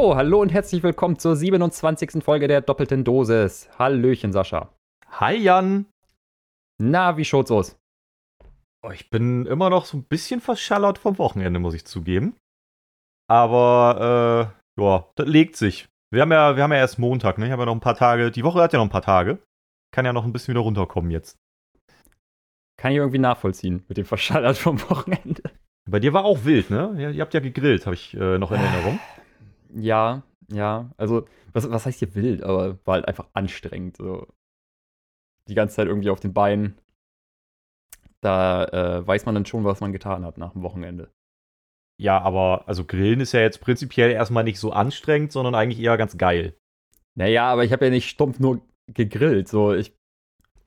So, hallo und herzlich willkommen zur 27. Folge der doppelten Dosis. Hallöchen, Sascha. Hi Jan. Na, wie schaut's aus? Oh, ich bin immer noch so ein bisschen verschallert vom Wochenende, muss ich zugeben. Aber, äh, ja, das legt sich. Wir haben ja, wir haben ja erst Montag, ne? Ich habe ja noch ein paar Tage. Die Woche hat ja noch ein paar Tage. Kann ja noch ein bisschen wieder runterkommen jetzt. Kann ich irgendwie nachvollziehen mit dem Verschallert vom Wochenende. Bei dir war auch wild, ne? Ihr, ihr habt ja gegrillt, habe ich äh, noch in Erinnerung. Ja, ja. Also, was, was heißt hier wild? Aber war halt einfach anstrengend. So. Die ganze Zeit irgendwie auf den Beinen. Da äh, weiß man dann schon, was man getan hat nach dem Wochenende. Ja, aber also Grillen ist ja jetzt prinzipiell erstmal nicht so anstrengend, sondern eigentlich eher ganz geil. Naja, aber ich habe ja nicht stumpf nur gegrillt. So, ich.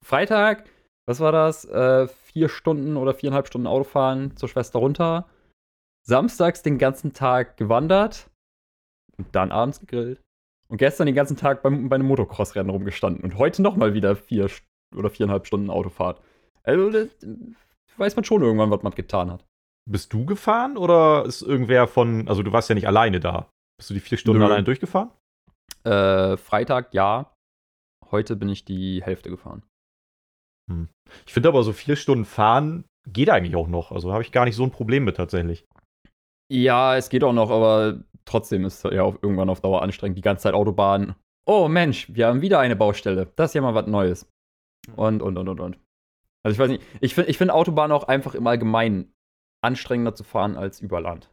Freitag, was war das? Äh, vier Stunden oder viereinhalb Stunden Autofahren zur Schwester runter. Samstags den ganzen Tag gewandert. Und dann abends gegrillt. Und gestern den ganzen Tag beim, bei einem Motocross-Rennen rumgestanden. Und heute nochmal wieder vier oder viereinhalb Stunden Autofahrt. Also, das weiß man schon irgendwann, was man getan hat. Bist du gefahren oder ist irgendwer von. Also, du warst ja nicht alleine da. Bist du die vier Stunden Nö. alleine durchgefahren? Äh, Freitag ja. Heute bin ich die Hälfte gefahren. Hm. Ich finde aber so vier Stunden fahren geht eigentlich auch noch. Also habe ich gar nicht so ein Problem mit tatsächlich. Ja, es geht auch noch, aber trotzdem ist es ja auch irgendwann auf Dauer anstrengend. Die ganze Zeit Autobahn. Oh Mensch, wir haben wieder eine Baustelle. Das ist ja mal was Neues. Und, und, und, und, und. Also ich weiß nicht, ich finde ich find Autobahn auch einfach im Allgemeinen anstrengender zu fahren als über Land.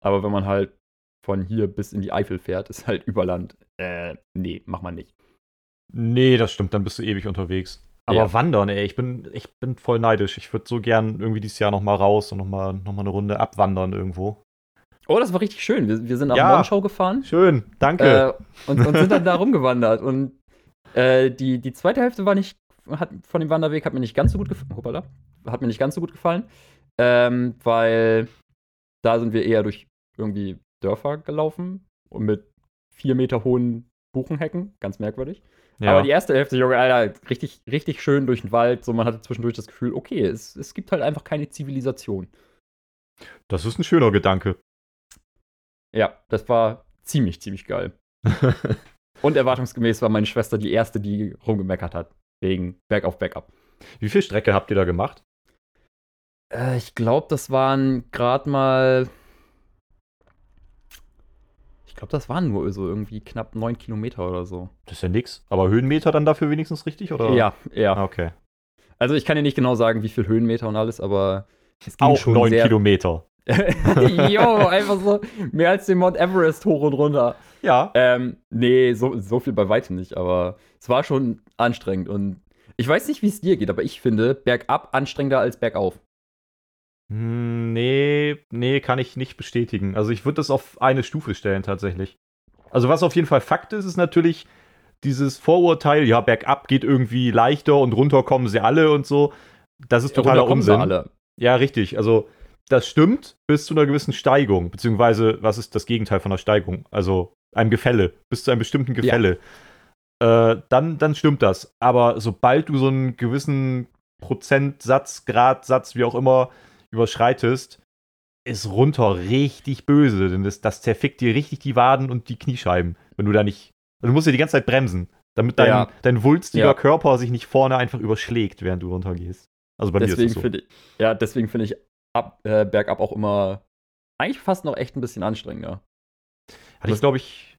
Aber wenn man halt von hier bis in die Eifel fährt, ist halt über Land. Äh, nee, mach man nicht. Nee, das stimmt, dann bist du ewig unterwegs. Aber Ja. wandern, ey, ich bin, ich bin voll neidisch. Ich würde so gern irgendwie dieses Jahr nochmal raus und nochmal noch mal eine Runde abwandern irgendwo. Oh, das war richtig schön. Wir, wir sind nach Ja. Monschau gefahren. Schön, danke. Äh, und, und sind dann da rumgewandert. Und äh, die, die zweite Hälfte war nicht, hat, von dem Wanderweg hat mir nicht ganz so gut gefallen. Hoppala. Hat mir nicht ganz so gut gefallen. Ähm, weil da sind wir eher durch irgendwie Dörfer gelaufen und mit vier Meter hohen Buchenhecken. Ganz merkwürdig. ja. Aber die erste Hälfte, Junge, Alter, richtig, richtig schön durch den Wald. So, man hatte zwischendurch das Gefühl, okay, es, es gibt halt einfach keine Zivilisation. das ist ein schöner Gedanke. Ja, das war ziemlich, ziemlich geil. Und erwartungsgemäß war meine Schwester die erste, die rumgemeckert hat. Wegen Bergauf, Bergab. Wie viel Strecke habt ihr da gemacht? Äh, ich glaube, das waren gerade mal. Ich glaube, das waren nur so irgendwie knapp neun Kilometer oder so. Das ist ja nix. Aber Höhenmeter dann dafür wenigstens richtig, oder? Ja, ja. Ah, Okay. Also ich kann dir nicht genau sagen, wie viel Höhenmeter und alles, aber es ging Auch schon neun. Kilometer. Jo, einfach so mehr als den Mount Everest hoch und runter. Ja. Ähm, nee, so, so viel bei weitem nicht, aber es war schon anstrengend und ich weiß nicht, wie es dir geht, aber ich finde bergab anstrengender als bergauf. Hm, nee, nee, kann ich nicht bestätigen. Also ich würde das auf eine Stufe stellen tatsächlich. Also was auf jeden Fall Fakt ist, ist natürlich dieses Vorurteil, ja, bergab geht irgendwie leichter und runter kommen sie alle und so. Das ist totaler Unsinn. alle. Ja, richtig. Also das stimmt bis zu einer gewissen Steigung, beziehungsweise was ist das Gegenteil von einer Steigung? Also einem Gefälle, bis zu einem bestimmten Gefälle. Äh, dann, dann stimmt das. Aber sobald du so einen gewissen Prozentsatz, Gradsatz, wie auch immer, überschreitest, ist runter richtig böse, denn das, das zerfickt dir richtig die Waden und die Kniescheiben, wenn du da nicht. Du musst ja die ganze Zeit bremsen, damit dein, Ja. dein wulstiger Ja. Körper sich nicht vorne einfach überschlägt, während du runtergehst. Also bei Deswegen mir ist es so. ich, ja, deswegen finde ich ab, äh, bergab auch immer eigentlich fast noch echt ein bisschen anstrengender. Hatte ich, glaube ich,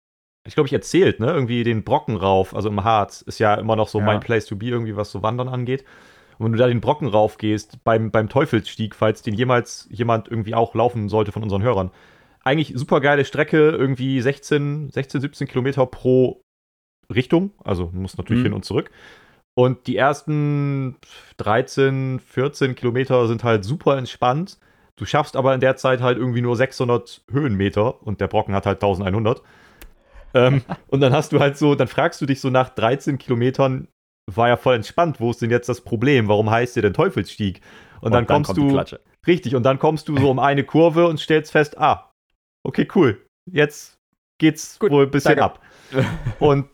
ich glaube, ich erzählt, ne? Irgendwie den Brocken rauf, also im Harz, ist ja immer noch so Ja. mein Place to be, irgendwie, was so Wandern angeht. Und wenn du da den Brocken rauf gehst, beim, beim Teufelsstieg, falls den jemals jemand irgendwie auch laufen sollte von unseren Hörern, eigentlich super geile Strecke, irgendwie 16, 16, 17 Kilometer pro Richtung. Also du musst natürlich Mhm. hin und zurück. Und die ersten 13, 14 Kilometer sind halt super entspannt. Du schaffst aber in der Zeit halt irgendwie nur 600 Höhenmeter und der Brocken hat halt 1100. ähm, und dann hast du halt so, dann fragst du dich so nach 13 Kilometern, war ja voll entspannt, wo ist denn jetzt das Problem? Warum heißt der denn Teufelsstieg? Und, dann, kommst kommt die du, richtig, und dann kommst du so um eine Kurve und stellst fest, ah, okay, cool, jetzt geht's Gut, wohl ein bisschen danke. ab. Und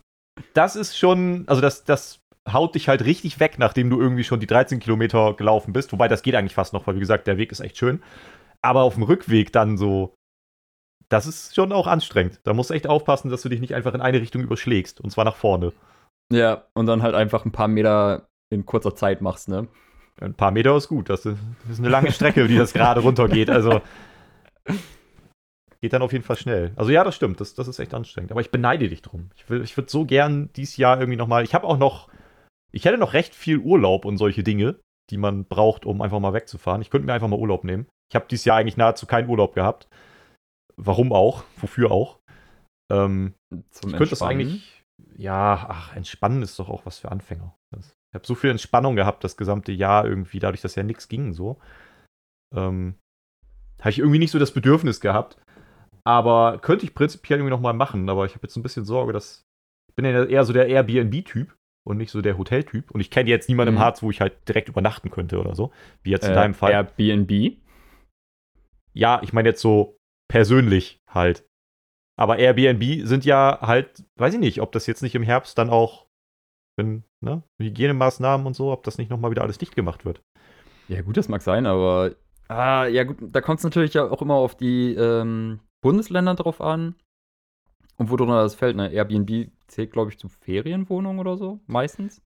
das ist schon, also das, das haut dich halt richtig weg, nachdem du irgendwie schon die 13 Kilometer gelaufen bist. Wobei das geht eigentlich fast noch, weil wie gesagt, der Weg ist echt schön. Aber auf dem Rückweg dann so, das ist schon auch anstrengend. Da musst du echt aufpassen, dass du dich nicht einfach in eine Richtung überschlägst. Und zwar nach vorne. Ja, und dann halt einfach ein paar Meter in kurzer Zeit machst, ne? Ein paar Meter ist gut. Das ist, das ist eine lange Strecke, die das gerade runtergeht. Also geht dann auf jeden Fall schnell. Also ja, das stimmt. Das, das ist echt anstrengend. Aber ich beneide dich drum. Ich, ich würde so gern dieses Jahr irgendwie nochmal. Ich habe auch noch. Ich hätte noch recht viel Urlaub und solche Dinge, die man braucht, um einfach mal wegzufahren. Ich könnte mir einfach mal Urlaub nehmen. Ich habe dieses Jahr eigentlich nahezu keinen Urlaub gehabt. Warum auch? Wofür auch? Ähm, Zum ich könnte das eigentlich. Ja, ach, entspannen ist doch auch was für Anfänger. Das, ich habe so viel Entspannung gehabt das gesamte Jahr irgendwie, dadurch, dass ja nichts ging so. Ähm, habe ich irgendwie nicht so das Bedürfnis gehabt. Aber könnte ich prinzipiell irgendwie nochmal machen. Aber ich habe jetzt ein bisschen Sorge, dass. Ich bin ja eher so der Airbnb-Typ und nicht so der Hoteltyp. Und ich kenne jetzt niemanden mhm. im Harz, wo ich halt direkt übernachten könnte oder so. Wie jetzt in äh, deinem Fall. Airbnb? Ja, ich meine jetzt so persönlich halt. Aber Airbnb sind ja halt, weiß ich nicht, ob das jetzt nicht im Herbst dann auch, wenn, ne, Hygienemaßnahmen und so, ob das nicht nochmal wieder alles dicht gemacht wird. Ja, gut, das mag sein, aber ah, ja, gut, da kommt es natürlich ja auch immer auf die ähm, Bundesländer drauf an. Und wo drunter das fällt, ne? Airbnb zählt, glaube ich, zu Ferienwohnungen oder so, meistens.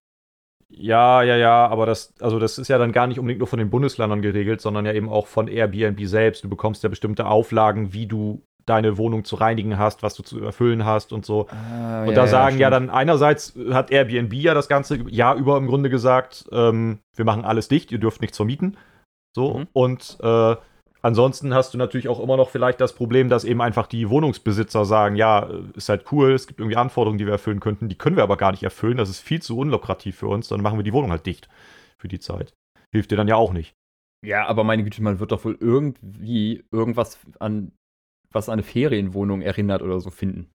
Ja, ja, ja, aber das, also das ist ja dann gar nicht unbedingt nur von den Bundesländern geregelt, sondern ja eben auch von Airbnb selbst. Du bekommst ja bestimmte Auflagen, wie du deine Wohnung zu reinigen hast, was du zu erfüllen hast und so. Ah, und ja, da sagen ja, ja, dann einerseits hat Airbnb ja das ganze Jahr über im Grunde gesagt, ähm, wir machen alles dicht, ihr dürft nichts vermieten. So, mhm. und äh, Ansonsten hast du natürlich auch immer noch vielleicht das Problem, dass eben einfach die Wohnungsbesitzer sagen, ja, ist halt cool, es gibt irgendwie Anforderungen, die wir erfüllen könnten, die können wir aber gar nicht erfüllen, das ist viel zu unlukrativ für uns, dann machen wir die Wohnung halt dicht für die Zeit. Hilft dir dann ja auch nicht. Ja, aber meine Güte, man wird doch wohl irgendwie irgendwas an, was an eine Ferienwohnung erinnert oder so finden.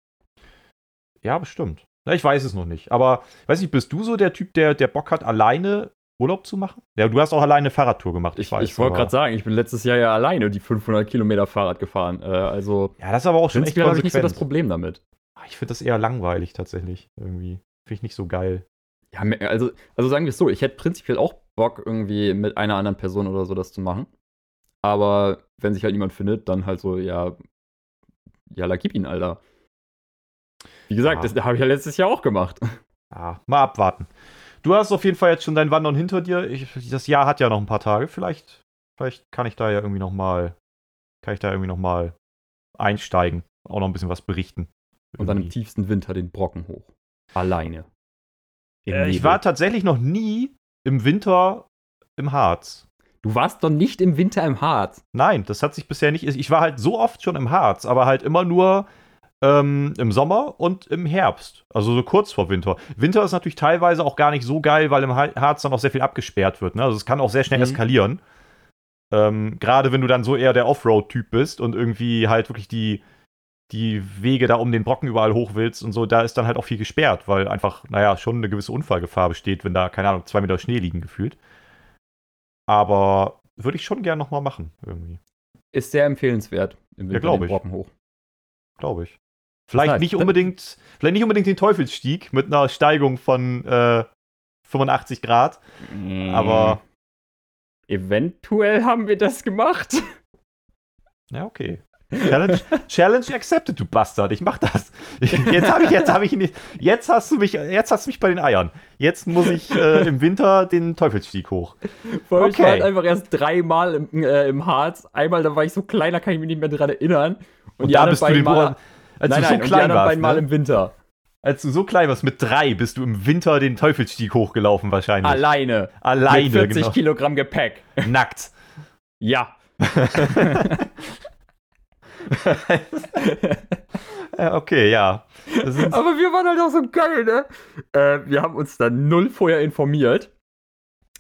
Ja, bestimmt. Ich weiß es noch nicht. Aber, weiß nicht, bist du so der Typ, der, der Bock hat, alleine Urlaub zu machen? Ja, du hast auch alleine eine Fahrradtour gemacht, ich, ich weiß. Ich wollte gerade sagen, ich bin letztes Jahr ja alleine die 500 Kilometer Fahrrad gefahren. Äh, also, ja, das ist aber auch schon echt habe ich nicht so das Problem damit. Ah, ich finde das eher langweilig tatsächlich, irgendwie. Finde ich nicht so geil. Ja, also, also sagen wir es so, ich hätte prinzipiell auch Bock, irgendwie mit einer anderen Person oder so das zu machen. Aber wenn sich halt niemand findet, dann halt so, ja, ja, la gib ihn, Alter. Wie gesagt, ja. das habe ich ja letztes Jahr auch gemacht. Ja, mal abwarten. Du hast auf jeden Fall jetzt schon dein Wandern hinter dir. Ich, das Jahr hat ja noch ein paar Tage. Vielleicht, vielleicht kann ich da ja irgendwie noch mal, kann ich da irgendwie noch mal einsteigen, auch noch ein bisschen was berichten. Und dann im tiefsten Winter den Brocken hoch. Alleine. Äh, ich war tatsächlich noch nie im Winter im Harz. Du warst doch nicht im Winter im Harz. Nein, das hat sich bisher nicht. Ich war halt so oft schon im Harz, aber halt immer nur ähm, im Sommer und im Herbst. Also so kurz vor Winter. Winter ist natürlich teilweise auch gar nicht so geil, weil im Harz dann auch sehr viel abgesperrt wird. Ne? Also es kann auch sehr schnell mhm. eskalieren. Ähm, Gerade wenn du dann so eher der Offroad-Typ bist und irgendwie halt wirklich die, die Wege da um den Brocken überall hoch willst und so, da ist dann halt auch viel gesperrt, weil einfach, naja, schon eine gewisse Unfallgefahr besteht, wenn da, keine Ahnung, zwei Meter Schnee liegen gefühlt. Aber würde ich schon gern nochmal machen, irgendwie. Ist sehr empfehlenswert im Winter ja, den Brocken hoch. Glaube ich. Vielleicht nicht unbedingt, vielleicht nicht unbedingt den Teufelsstieg mit einer Steigung von äh, 85 Grad, mm. aber eventuell haben wir das gemacht. Ja, okay. Challenge, Challenge accepted, du Bastard. Ich mach das. Jetzt habe ich, jetzt habe ich nicht. Jetzt hast du mich, jetzt hast du mich bei den Eiern. Jetzt muss ich äh, im Winter den Teufelsstieg hoch. Weil okay. Ich war halt einfach erst dreimal im, äh, im Harz. Einmal, da war ich so kleiner, kann ich mich nicht mehr dran erinnern. Und, und da bist du den Mal, als nein, du so nein, klein warst. Ne? im Winter. Als du so klein warst, mit drei, bist du im Winter den Teufelsstieg hochgelaufen wahrscheinlich. Alleine. Alleine. Mit 40 genau. Kilogramm Gepäck. Nackt. Ja. okay, ja. Aber wir waren halt auch so geil, ne? Äh, wir haben uns dann null vorher informiert.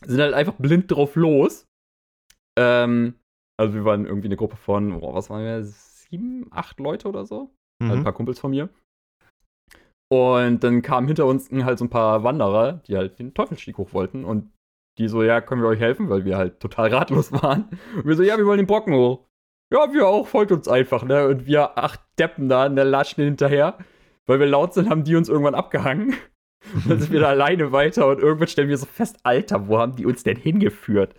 Sind halt einfach blind drauf los. Ähm, also wir waren irgendwie eine Gruppe von, oh, was waren wir? sieben, acht Leute oder so. Mhm. Also ein paar Kumpels von mir. Und dann kamen hinter uns halt so ein paar Wanderer, die halt den Teufelsstieg hoch wollten. Und die so, ja, können wir euch helfen, weil wir halt total ratlos waren. Und wir so, ja, wir wollen den Brocken hoch. Ja, wir auch, folgt uns einfach, ne? Und wir acht Deppen da, in der latschen hinterher. Weil wir laut sind, haben die uns irgendwann abgehangen. Und dann sind wir da alleine weiter und irgendwann stellen wir so fest, Alter, wo haben die uns denn hingeführt?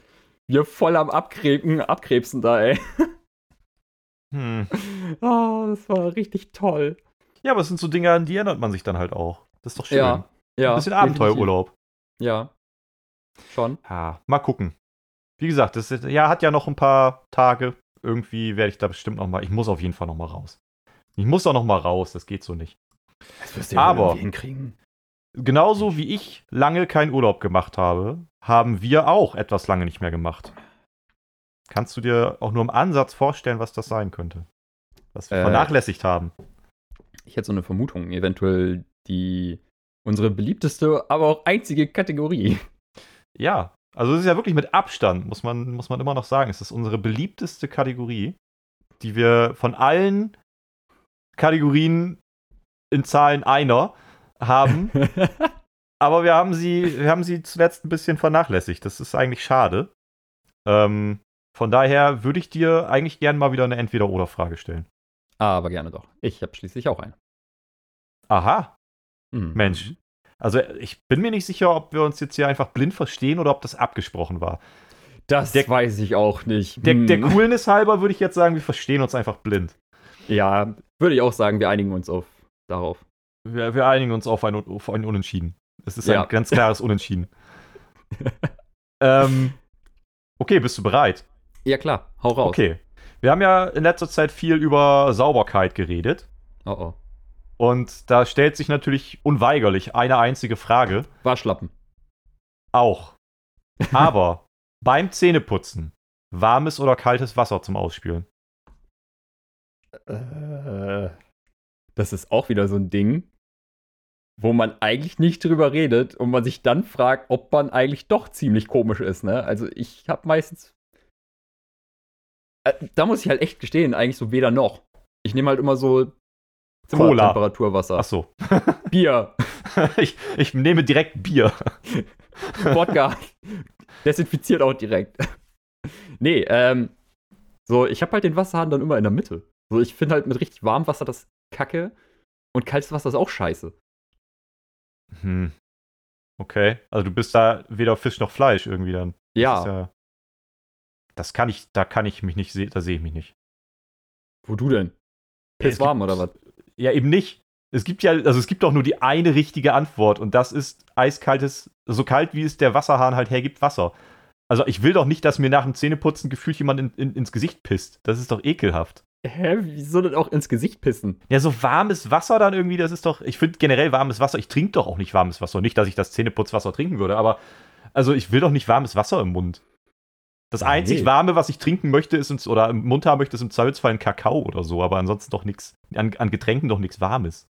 Wir voll am Abkrebsen, Abkrebsen da, ey. Hm. Oh, das war richtig toll. Ja, aber es sind so Dinge, an die erinnert man sich dann halt auch. Das ist doch schön. Ja, ja. Ein bisschen Abenteuerurlaub. Ja. Schon. Ja, mal gucken. Wie gesagt, das ist, ja, hat ja noch ein paar Tage. Irgendwie werde ich da bestimmt noch mal. Ich muss auf jeden Fall noch mal raus. Ich muss auch noch mal raus. Das geht so nicht. Das wirst du Aber- irgendwie hinkriegen. Genauso wie ich lange keinen Urlaub gemacht habe, haben wir auch etwas lange nicht mehr gemacht. Kannst du dir auch nur im Ansatz vorstellen, was das sein könnte? Was wir Äh. vernachlässigt haben. Ich hätte so eine Vermutung, eventuell die unsere beliebteste, aber auch einzige Kategorie. Ja, also es ist ja wirklich mit Abstand, muss man, muss man immer noch sagen. Es ist unsere beliebteste Kategorie, die wir von allen Kategorien in Zahlen einer haben. Aber wir haben sie, wir haben sie zuletzt ein bisschen vernachlässigt. Das ist eigentlich schade. Ähm, von daher würde ich dir eigentlich gern mal wieder eine Entweder-Oder-Frage stellen. aber gerne doch. Ich habe schließlich auch eine. Aha, Mhm. Mensch. Also ich bin mir nicht sicher, ob wir uns jetzt hier einfach blind verstehen oder ob das abgesprochen war. Das Der- weiß ich auch nicht. Der, Hm. der Coolness halber würde ich jetzt sagen, wir verstehen uns einfach blind. Ja, würde ich auch sagen, wir einigen uns auf darauf. Wir, wir einigen uns auf ein, auf ein Unentschieden. Es ist Ja. ein ganz klares Unentschieden. ähm, okay, bist du bereit? Ja, klar, hau raus. Okay. Wir haben ja in letzter Zeit viel über Sauberkeit geredet. Oh oh. Und da stellt sich natürlich unweigerlich eine einzige Frage. Waschlappen. Auch. Aber beim Zähneputzen, warmes oder kaltes Wasser zum Ausspülen? Äh, das ist auch wieder so ein Ding, wo man eigentlich nicht drüber redet und man sich dann fragt, ob man eigentlich doch ziemlich komisch ist, ne? Also ich habe meistens. Äh, da muss ich halt echt gestehen, eigentlich so weder noch. Ich nehme halt immer so Cola. Zimmertemperaturwasser. Ach so. Bier, ich, ich nehme direkt Bier. Wodka. Desinfiziert auch direkt. nee, ähm, so, ich habe halt den Wasserhahn dann immer in der Mitte. So, ich finde halt mit richtig warmem Wasser das kacke und kaltes Wasser ist auch scheiße. Hm. Okay. Also du bist da weder Fisch noch Fleisch irgendwie dann. Ja, ja, das kann ich, da kann ich mich nicht sehen, da sehe ich mich nicht. wo du denn? Piss warm gibt- oder was? Ja, eben nicht. Es gibt ja, also es gibt doch nur die eine richtige Antwort und das ist eiskaltes, so kalt wie es der Wasserhahn halt hergibt, Wasser. Also ich will doch nicht, dass mir nach dem Zähneputzen gefühlt jemand in, in, ins Gesicht pisst. Das ist doch ekelhaft. Hä, wieso denn auch ins Gesicht pissen? Ja, so warmes Wasser dann irgendwie, das ist doch, ich finde generell warmes Wasser, ich trinke doch auch nicht warmes Wasser. Nicht, dass ich das Zähneputzwasser trinken würde, aber also ich will doch nicht warmes Wasser im Mund. Das Nee. einzig Warme, was ich trinken möchte, ist im, oder im Mund haben möchte, ist im Zweifelsfall ein Kakao oder so, aber ansonsten doch nichts, an, an Getränken doch nichts Warmes.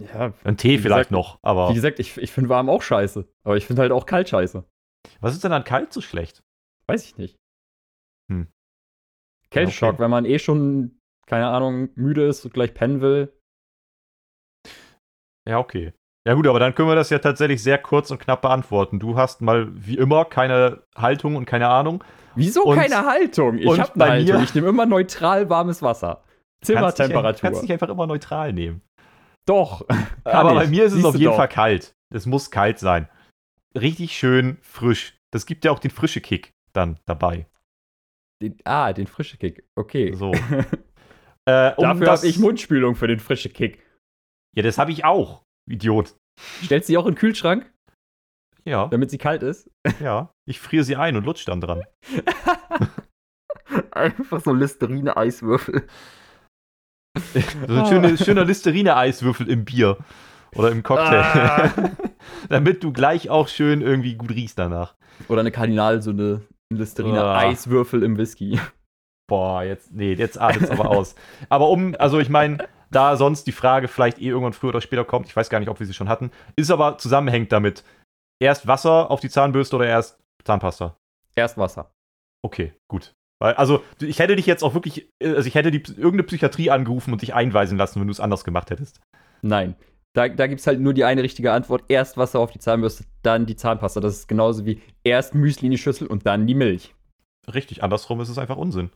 Ja, Ein Tee vielleicht gesagt, noch, aber wie gesagt, ich, ich finde warm auch scheiße. Aber ich finde halt auch kalt scheiße. was ist denn an kalt so schlecht? Weiß ich nicht. Hm. Kälteschock, Okay. wenn man eh schon, keine Ahnung, müde ist und gleich pennen will. Ja, okay. Ja gut, aber dann können wir das ja tatsächlich sehr kurz und knapp beantworten. Du hast mal wie immer keine Haltung und keine Ahnung. Wieso Und- keine Haltung? Ich habe bei eine Haltung. mir- Ich nehme immer neutral warmes Wasser. Kannst dich, Zimmertemperatur. kannst dich einfach immer neutral nehmen. Doch. aber ich. bei mir ist es Siehst auf du jeden doch. Fall kalt. Es muss kalt sein. Richtig schön frisch. Das gibt ja auch den frische Kick dann dabei. Den, ah, den frische Kick. Okay. So. äh, um Dafür habe ich Mundspülung für den frische Kick. Ja, das habe ich auch. Idiot. Stellst sie auch in den Kühlschrank, Ja, damit sie kalt ist? ja. Ich friere sie ein und lutsch dann dran. Einfach so Listerine-Eiswürfel. So ein schöne, schöner Listerine-Eiswürfel im Bier. Oder im Cocktail. Ah. Damit du gleich auch schön irgendwie gut riechst danach. Oder eine Kardinal, so eine Listerine-Eiswürfel im Whisky. Boah, jetzt, nee, jetzt artet es aber aus. Aber um, also ich meine, da sonst die Frage vielleicht eh irgendwann früher oder später kommt, ich weiß gar nicht, ob wir sie schon hatten, ist aber zusammenhängt damit. Erst Wasser auf die Zahnbürste oder erst Zahnpasta? Erst Wasser. Okay, gut. Weil, also, ich hätte dich jetzt auch wirklich, äh, also ich hätte die, irgendeine Psychiatrie angerufen und dich einweisen lassen, wenn du es anders gemacht hättest. Nein. Da, da gibt es halt nur die eine richtige Antwort. Erst Wasser auf die Zahnbürste, dann die Zahnpasta. Das ist genauso wie erst Müsli in die Schüssel und dann die Milch. Richtig, andersrum ist es einfach Unsinn.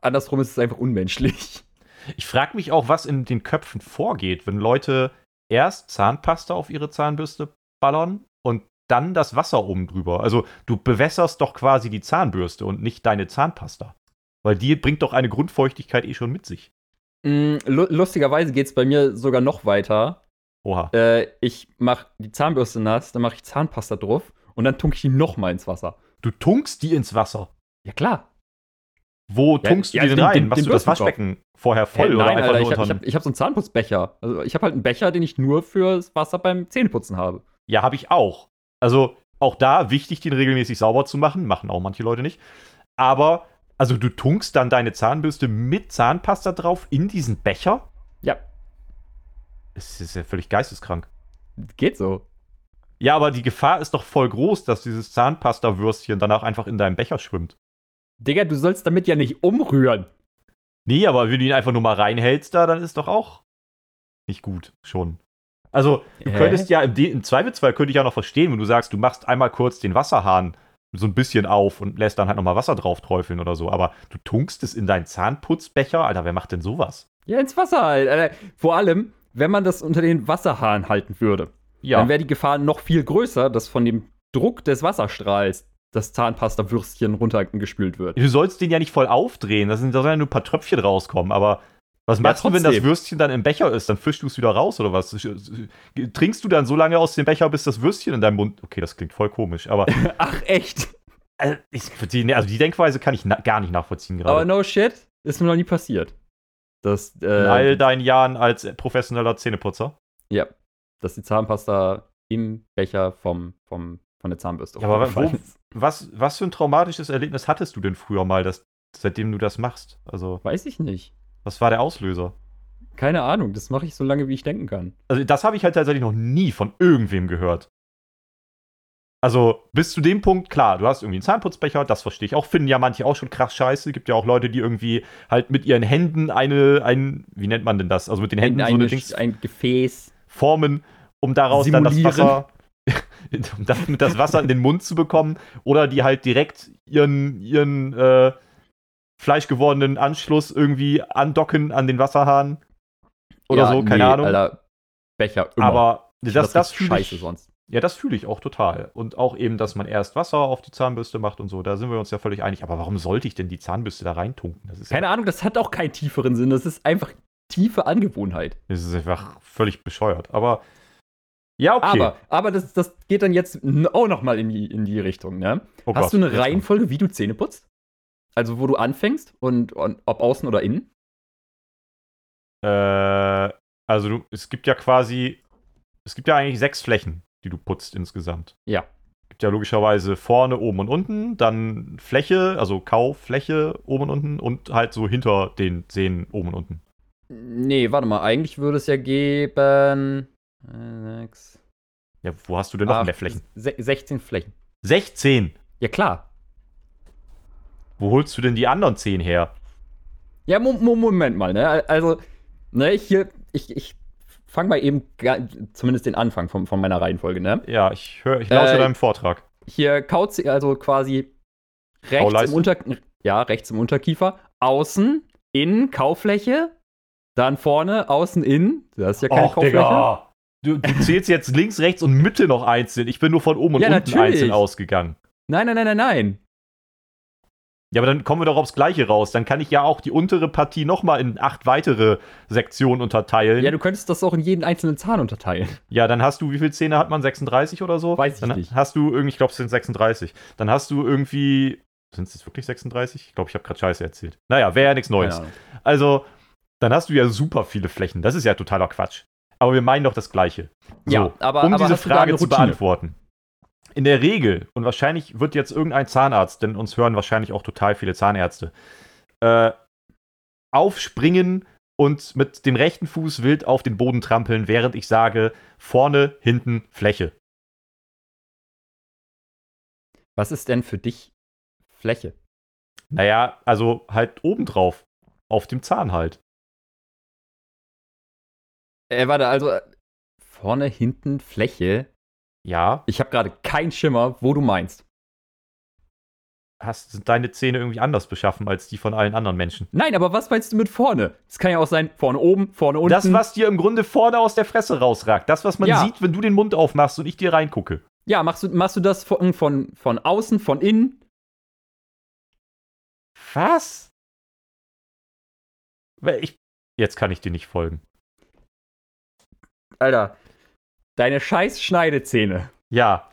Andersrum ist es einfach unmenschlich. Ich frage mich auch, was in den Köpfen vorgeht, wenn Leute erst Zahnpasta auf ihre Zahnbürste ballern und dann das Wasser oben drüber. Also du bewässerst doch quasi die Zahnbürste und nicht deine Zahnpasta. Weil die bringt doch eine Grundfeuchtigkeit eh schon mit sich. Mm, lu lustigerweise geht es bei mir sogar noch weiter. Oha. Äh, ich mache die Zahnbürste nass, dann mache ich Zahnpasta drauf und dann tunke ich die nochmal ins Wasser. Du tunkst die ins Wasser. Ja, klar. Wo tunkst ja, du die denn den- rein? den- Machst den du das. Waschbecken vorher voll oder nein, einfach Alter, nur ich habe hab, ich hab so einen Zahnputzbecher. Also ich habe halt einen Becher, den ich nur fürs Wasser beim Zähneputzen habe. Ja, habe ich auch. Also auch da wichtig, den regelmäßig sauber zu machen. Machen auch manche Leute nicht. Aber, also du tunkst dann deine Zahnbürste mit Zahnpasta drauf in diesen Becher? Ja, Das ist ja völlig geisteskrank. geht so. Ja, aber die Gefahr ist doch voll groß, dass dieses Zahnpasta-Würstchen danach einfach in deinem Becher schwimmt. Digga, du sollst damit ja nicht umrühren. Nee, aber wenn du ihn einfach nur mal reinhältst da, dann ist doch auch nicht gut schon. Also, du Hä? könntest ja im, im Zweifelsfall könnte ich ja noch verstehen, wenn du sagst, du machst einmal kurz den Wasserhahn so ein bisschen auf und lässt dann halt nochmal Wasser drauf träufeln oder so. Aber du tunkst es in deinen Zahnputzbecher? Alter, wer macht denn sowas? Ja, ins Wasser halt. Alter. Vor allem, wenn man das unter den Wasserhahn halten würde, Ja. dann wäre die Gefahr noch viel größer, dass von dem Druck des Wasserstrahls das Zahnpasta-Würstchen runtergespült wird. Du sollst den ja nicht voll aufdrehen, da sind ja nur ein paar Tröpfchen rauskommen, aber was Ja, machst du, wenn das. Würstchen dann im Becher ist? Dann fischst du es wieder raus oder was? Trinkst du dann so lange aus dem Becher, bis das Würstchen in deinem Mund. Okay, das klingt voll komisch, aber Ach, echt? also, ich, die, nee, also die Denkweise kann ich gar nicht nachvollziehen Aber gerade. no shit, ist mir noch nie passiert. Das, In all äh, deinen Jahren als professioneller Zähneputzer. ja, dass die Zahnpasta im Becher vom, vom, von der Zahnbürste Ja, aber wo-. Was, was für ein traumatisches Erlebnis hattest du denn früher mal, das, seitdem du das machst? Also, Weiß ich nicht. was war der Auslöser? Keine Ahnung, das mache ich so lange, wie ich denken kann. Also, das habe ich halt tatsächlich noch nie von irgendwem gehört. Also, bis zu dem Punkt, klar, du hast irgendwie einen Zahnputzbecher, das verstehe ich auch. Finden ja manche auch schon krass scheiße. Gibt ja auch Leute, die irgendwie halt mit ihren Händen eine, ein, wie nennt man denn das? Also mit den Händen ein, so eine Dings ein Gefäß. formen, um daraus dann das Simulieren. Wasser, damit das Wasser in den Mund zu bekommen. Oder die halt direkt ihren, ihren äh, fleischgewordenen Anschluss irgendwie andocken an den Wasserhahn. Oder Ja, so, keine nee, Ahnung. Alter, Becher immer. Aber das, das, das, fühle scheiße ich, sonst. ja, das fühle ich auch total. Und auch eben, dass man erst Wasser auf die Zahnbürste macht und so, da sind wir uns ja völlig einig. Aber warum sollte ich denn die Zahnbürste da reintunken? Das ist, Keine ja, Ahnung, das hat auch keinen tieferen Sinn. Das ist einfach tiefe Angewohnheit. das ist einfach völlig bescheuert. Aber ja, okay. Aber, aber das, das geht dann jetzt auch noch mal in die, in die Richtung, ne? Oh Hast Gott, du eine. Reihenfolge, wie du Zähne putzt? Also, wo du anfängst und, und ob außen oder innen? Äh, also du, es gibt ja quasi, es gibt ja eigentlich sechs Flächen, die du putzt insgesamt. Ja. Es gibt ja logischerweise vorne, oben und unten, dann Fläche, also Kaufläche oben und unten und halt so hinter den Zähnen oben und unten. Nee, warte mal, eigentlich würde es ja geben. Sechs, Ja, wo hast du denn noch acht, mehr Flächen? se- 16 Flächen. 16. Ja, klar. Wo holst du denn die anderen 10 her? Ja, Mo Mo Moment mal, ne? Also, ne, hier, ich, ich fange mal eben zumindest den Anfang von, von meiner Reihenfolge, ne? Ja, ich höre, ich lausche Äh, deinem Vortrag. Hier Kauze, also quasi rechts im, Unter ja, rechts im Unterkiefer, außen, innen, Kaufläche, dann vorne, außen, innen. Das ist ja keine Och, Kaufläche. Digga. Du, du zählst jetzt links, rechts und Mitte noch einzeln. Ich bin nur von oben und Ja, unten natürlich. einzeln ausgegangen. Nein, nein, nein, nein, nein. Ja, aber dann kommen wir doch aufs Gleiche raus. Dann kann ich ja auch die untere Partie nochmal in acht weitere Sektionen unterteilen. Ja, du könntest das auch in jeden einzelnen Zahn unterteilen. Ja, dann hast du, wie viele Zähne hat man? 36 oder so? Weiß ich dann nicht. Hast du irgendwie, ich glaube, es sind 36. Dann hast du irgendwie, sind es wirklich 36? Ich glaube, ich habe gerade Scheiße erzählt. Naja, wäre ja nichts Neues. Ahnung. Also, dann hast du ja super viele Flächen. Das ist ja totaler Quatsch. Aber wir meinen doch das Gleiche. So, Ja, aber- um aber diese Frage zu beantworten. In der Regel, und wahrscheinlich wird jetzt irgendein Zahnarzt, denn uns hören wahrscheinlich auch total viele Zahnärzte, äh, aufspringen und mit dem rechten Fuß wild auf den Boden trampeln, während ich sage, vorne, hinten, Fläche. Was ist denn für dich Fläche? Naja, also halt obendrauf. Auf dem Zahn halt. Äh, warte, also äh, vorne, hinten, Fläche. Ja, Ich habe gerade keinen Schimmer, wo du meinst. hast, sind deine Zähne irgendwie anders beschaffen als die von allen anderen Menschen. Nein, aber was meinst du mit vorne? Es kann ja auch sein, vorne oben, vorne unten. Das, was dir im Grunde vorne aus der Fresse rausragt. Das, was man Ja. sieht, wenn du den Mund aufmachst und ich dir reingucke. Ja, machst du, machst du das von, von, von außen, von innen? Was? Ich, Jetzt kann ich dir nicht folgen. Alter, deine scheiß Schneidezähne. Ja.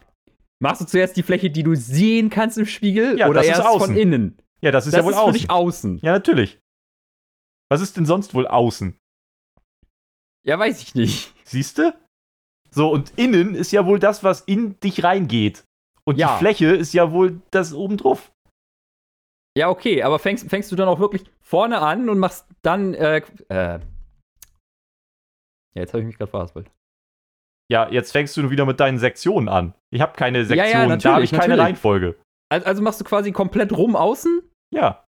Machst du zuerst die Fläche, die du sehen kannst im Spiegel Ja, oder das ist erst von innen? Ja, das ist das ja wohl ist für außen. dich außen. Ja, natürlich. Was ist denn sonst wohl außen? Ja, weiß ich nicht. Siehst du? So, und innen ist ja wohl das, was in dich reingeht. Und Ja. die Fläche ist ja wohl das oben drauf. Ja, okay, aber fängst, fängst du dann auch wirklich vorne an und machst dann, äh, äh. Ja, jetzt habe ich mich gerade verhaspelt. Ja, jetzt fängst du wieder mit deinen Sektionen an. Ich habe keine ja, Sektionen, da habe ich keine natürlich. Reihenfolge. Also, also machst du quasi komplett rum außen, Ja,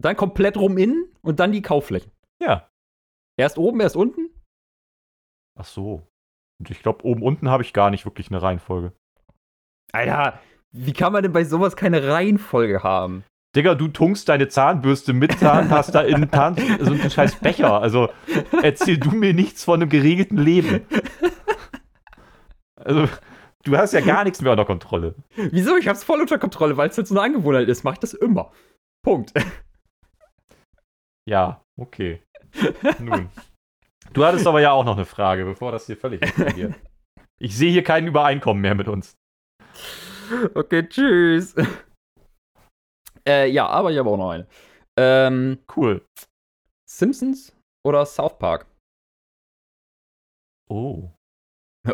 dann komplett rum innen und dann die Kaufflächen. ja. Erst oben, erst unten? Ach so. Und ich glaube, oben unten habe ich gar nicht wirklich eine Reihenfolge. Alter, wie kann man denn bei sowas keine Reihenfolge haben? Digga, du tunkst deine Zahnbürste mit Zahnpasta in Zahn, so einen scheiß Becher. Also erzähl du mir nichts von einem geregelten Leben. Also, du hast ja gar nichts mehr unter Kontrolle. Wieso? Ich hab's voll unter Kontrolle, weil es halt so eine Angewohnheit ist. Mach ich das immer. Punkt. Ja, okay. Nun. Du hattest aber ja auch noch eine Frage, bevor das hier völlig explodiert. Ich sehe hier kein Übereinkommen mehr mit uns. Okay, tschüss. Äh, ja, aber ich habe auch noch eine. Ähm, Cool. Simpsons oder South Park? Oh.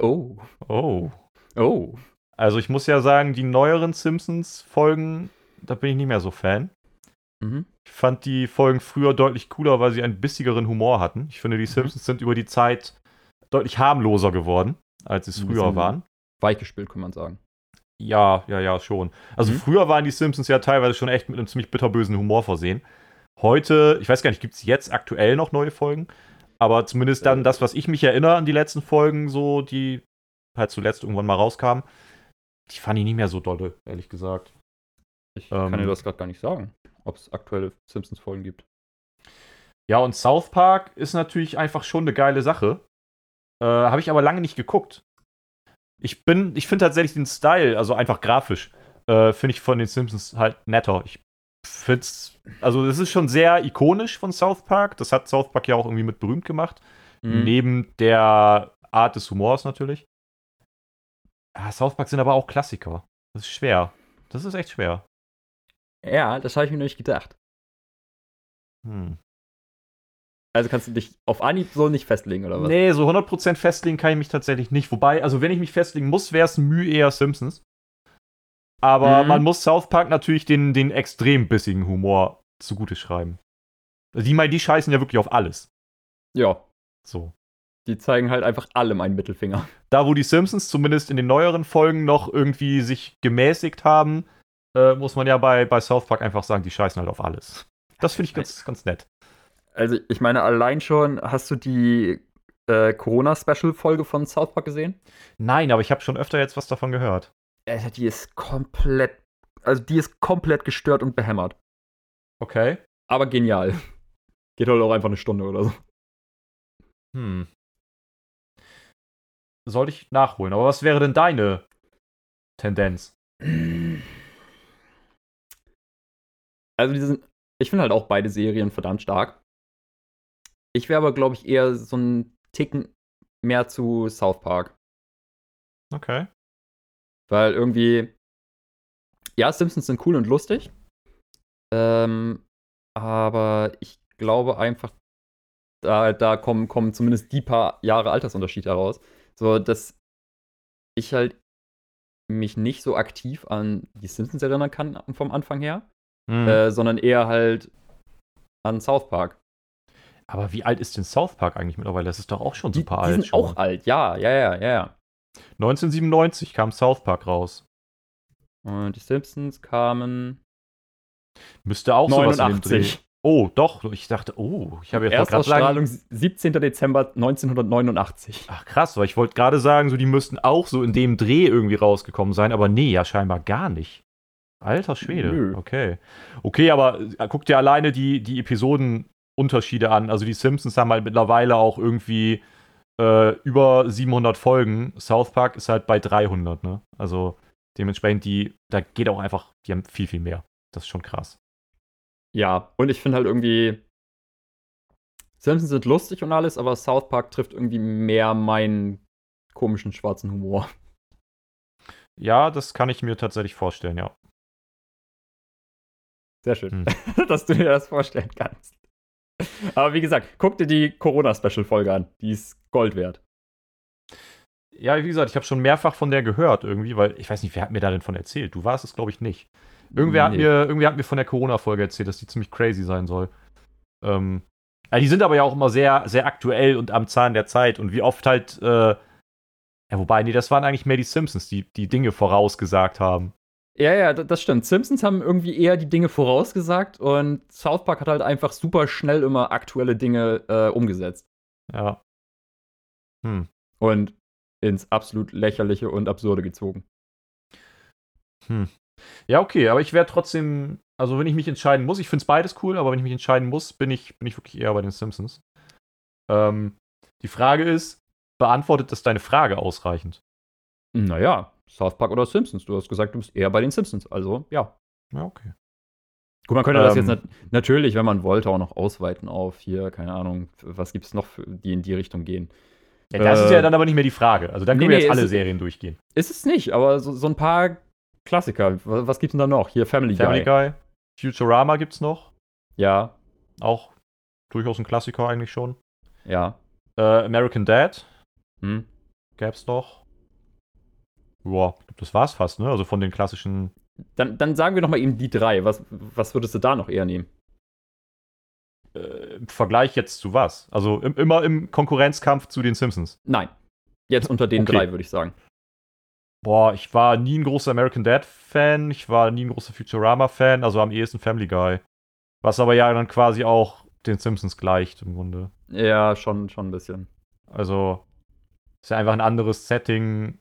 Oh. Oh. Oh. Also ich muss ja sagen, die neueren Simpsons-Folgen, da bin ich nicht mehr so Fan. Mhm. Ich fand die Folgen früher deutlich cooler, weil sie einen bissigeren Humor hatten. Ich finde, die Simpsons sind über die Zeit deutlich harmloser geworden, als sie es früher waren. Weichgespült, kann man sagen. Ja, ja, ja, schon. Also Mhm. früher waren die Simpsons ja teilweise schon echt mit einem ziemlich bitterbösen Humor versehen. Heute, ich weiß gar nicht, gibt es jetzt aktuell noch neue Folgen? Aber zumindest dann Äh. das, was ich mich erinnere an die letzten Folgen, so die halt zuletzt irgendwann mal rauskamen, die fand ich nicht mehr so dolle, ehrlich gesagt. Ich Ähm. kann dir das gerade gar nicht sagen, ob es aktuelle Simpsons-Folgen gibt. Ja, und South Park ist natürlich einfach schon eine geile Sache. Äh, Habe ich aber lange nicht geguckt. Ich bin, ich finde tatsächlich den Style, also einfach grafisch, äh, finde ich von den Simpsons halt netter. Ich find's, also das ist schon sehr ikonisch von South Park. Das hat South Park ja auch irgendwie mit berühmt gemacht. Mhm. Neben der Art des Humors natürlich. Ja, South Park sind aber auch Klassiker. Das ist schwer. Das ist echt schwer. Ja, das habe ich mir noch nicht gedacht. Hm. Also kannst du dich auf Anhieb so nicht festlegen, oder was? Nee, so 100% festlegen kann ich mich tatsächlich nicht. Wobei, also wenn ich mich festlegen muss, wäre es Mühe eher Simpsons. Aber Mhm. man muss South Park natürlich den, den extrem bissigen Humor zugute schreiben. Also die, meine, die scheißen ja wirklich auf alles. Ja, So. die zeigen halt einfach allem einen Mittelfinger. Da, wo die Simpsons zumindest in den neueren Folgen noch irgendwie sich gemäßigt haben, äh, muss man ja bei, bei South Park einfach sagen, die scheißen halt auf alles. Das finde ich ganz, ganz nett. Also, ich meine, allein schon, hast du die äh, Corona-Special-Folge von South Park gesehen? Nein, aber ich habe schon öfter jetzt was davon gehört. Alter, die ist komplett, also die ist komplett gestört und behämmert. Okay. Aber genial. Geht halt auch einfach eine Stunde oder so. Hm. Sollte ich nachholen. Aber was wäre denn deine Tendenz? Also, die sind, ich finde halt auch beide Serien verdammt stark. Ich wäre aber, glaube ich, eher so ein Ticken mehr zu South Park. Okay. Weil irgendwie, ja, Simpsons sind cool und lustig. Ähm, aber ich glaube einfach, da, da kommen, kommen zumindest die paar Jahre Altersunterschied heraus. So, dass ich halt mich nicht so aktiv an die Simpsons erinnern kann vom Anfang her, Hm. äh, sondern eher halt an South Park. Aber wie alt ist denn South Park eigentlich mittlerweile? Das ist doch auch schon Die, super die alt. sind schon. auch alt, ja, ja, ja, ja, ja. 1997 kam South Park raus. Und die Simpsons kamen Müsste auch sowas in dem Dreh. 89. Oh, doch. Ich dachte, oh, ich habe jetzt Erstausstrahlung 17. Dezember 1989. Ach krass, weil ich wollte gerade sagen, so die müssten auch so in dem Dreh irgendwie rausgekommen sein, aber nee, ja scheinbar gar nicht. Alter Schwede. Nö. Okay. Okay, aber äh, guck dir alleine die, die Episodenunterschiede an. Also die Simpsons haben halt mittlerweile auch irgendwie äh, über 700 Folgen. South Park ist halt bei 300, ne? Also dementsprechend die, da geht auch einfach, die haben viel, viel mehr. Das ist schon krass. Ja, und ich finde halt irgendwie, Simpsons sind lustig und alles, aber South Park trifft irgendwie mehr meinen komischen schwarzen Humor. Ja, das kann ich mir tatsächlich vorstellen, ja. Sehr schön, hm. dass du dir das vorstellen kannst. Aber wie gesagt, guck dir die Corona-Special-Folge an. Die ist Gold wert. Ja, wie gesagt, ich habe schon mehrfach von der gehört irgendwie, weil ich weiß nicht, wer hat mir da denn von erzählt? Du warst es, glaube ich, nicht. Irgendwer, nee. hat mir, irgendwer hat mir von der Corona-Folge erzählt, dass die ziemlich crazy sein soll. Ähm, ja, die sind aber ja auch immer sehr, sehr aktuell und am Zahn der Zeit. Und wie oft halt, äh, ja, wobei, nee, das waren eigentlich mehr die Simpsons, die die Dinge vorausgesagt haben. Ja, ja, das stimmt. Simpsons haben irgendwie eher die Dinge vorausgesagt und South Park hat halt einfach super schnell immer aktuelle Dinge äh, umgesetzt. Ja. Hm. Und ins absolut lächerliche und absurde gezogen. Hm. Ja, okay, aber ich wäre trotzdem, also wenn ich mich entscheiden muss, ich finde es beides cool, aber wenn ich mich entscheiden muss, bin ich, bin ich wirklich eher bei den Simpsons. Ähm, die Frage ist, beantwortet das deine Frage ausreichend? Naja, South Park oder Simpsons. Du hast gesagt, du bist eher bei den Simpsons, also ja. Ja, okay. Gut, man könnte ähm, das jetzt nat natürlich, wenn man wollte, auch noch ausweiten auf hier, keine Ahnung, was gibt es noch, die in die Richtung gehen. Ja, das äh, ist ja dann aber nicht mehr die Frage. Also dann können nee, wir jetzt nee, alle Serien durchgehen. Ist es nicht, aber so, so ein paar Klassiker. Was, was gibt's denn da noch? Hier Family, Family Guy. Guy. Futurama gibt's noch. Ja. Auch durchaus ein Klassiker eigentlich schon. Ja. Äh, American Dad. Hm. Gab's noch. Boah, das war's fast, ne? Also von den klassischen. Dann, dann sagen wir noch mal eben die drei. Was, was würdest du da noch eher nehmen? Äh, Im Vergleich jetzt zu was? Also im, immer im Konkurrenzkampf zu den Simpsons? Nein. Jetzt unter den okay. drei, würde ich sagen. Boah, ich war nie ein großer American Dad-Fan, ich war nie ein großer Futurama-Fan, also am ehesten Family Guy. Was aber ja dann quasi auch den Simpsons gleicht im Grunde. Ja, schon, schon ein bisschen. Also, ist ja einfach ein anderes Setting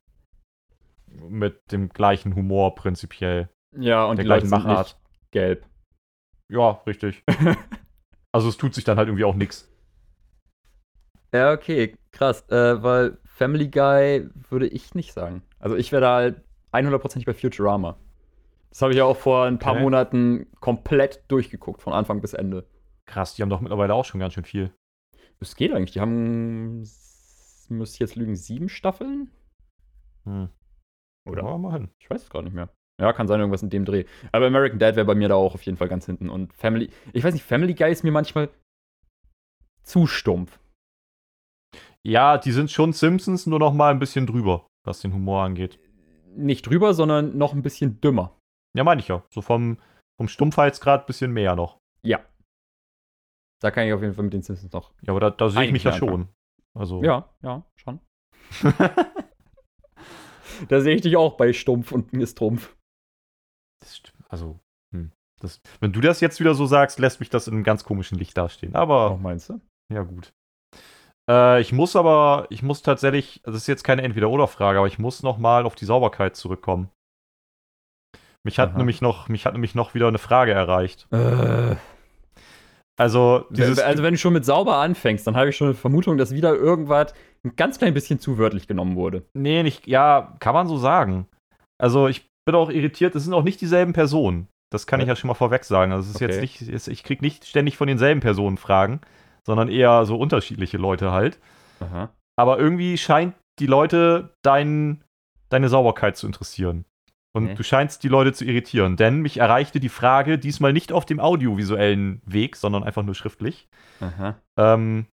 mit dem gleichen Humor prinzipiell. Ja, und der gleichen Machart. Gelb. Ja, richtig. also es tut sich dann halt irgendwie auch nichts. Ja, okay, krass. Äh, weil Family Guy würde ich nicht sagen. Also ich wäre da halt 100% bei Futurama. Das habe ich ja auch vor ein paar okay. Monaten komplett durchgeguckt, von Anfang bis Ende. Krass, die haben doch mittlerweile auch schon ganz schön viel. Es geht eigentlich. Die haben, müsste ich jetzt lügen, sieben Staffeln? Hm. Oder? Ja, mal hin. Ich weiß es gar nicht mehr. Ja, kann sein, irgendwas in dem Dreh. Aber American Dad wäre bei mir da auch auf jeden Fall ganz hinten. Und Family, ich weiß nicht, Family Guy ist mir manchmal zu stumpf. Ja, die sind schon Simpsons, nur noch mal ein bisschen drüber, was den Humor angeht. Nicht drüber, sondern noch ein bisschen dümmer. Ja, meine ich ja. So vom, vom Stumpfheitsgrad ein bisschen mehr noch. Ja. Da kann ich auf jeden Fall mit den Simpsons noch. Ja, aber da, da sehe ich mich ja schon. Also. Ja, ja, schon. da sehe ich dich auch bei Stumpf und mir ist Trumpf. Das stimmt. Also, hm. das, wenn du das jetzt wieder so sagst, lässt mich das in einem ganz komischen Licht dastehen. Aber. Auch meinst du? Ja, gut. Äh, ich muss aber, ich muss tatsächlich, das ist jetzt keine Entweder-Oder-Frage, aber ich muss noch mal auf die Sauberkeit zurückkommen. Mich hat nämlich noch, mich hat nämlich noch wieder eine Frage erreicht. Äh. Also, also, wenn du schon mit sauber anfängst, dann habe ich schon eine Vermutung, dass wieder irgendwas ein ganz klein bisschen zu wörtlich genommen wurde. Nee, nicht, ja, kann man so sagen. Also, ich bin auch irritiert, es sind auch nicht dieselben Personen. Das kann ja. ich ja schon mal vorweg sagen. Also, es ist okay. jetzt nicht, ich kriege nicht ständig von denselben Personen Fragen sondern eher so unterschiedliche Leute halt. Aha. Aber irgendwie scheint die Leute dein, deine Sauberkeit zu interessieren. Und okay. du scheinst die Leute zu irritieren, denn mich erreichte die Frage diesmal nicht auf dem audiovisuellen Weg, sondern einfach nur schriftlich. Ähm,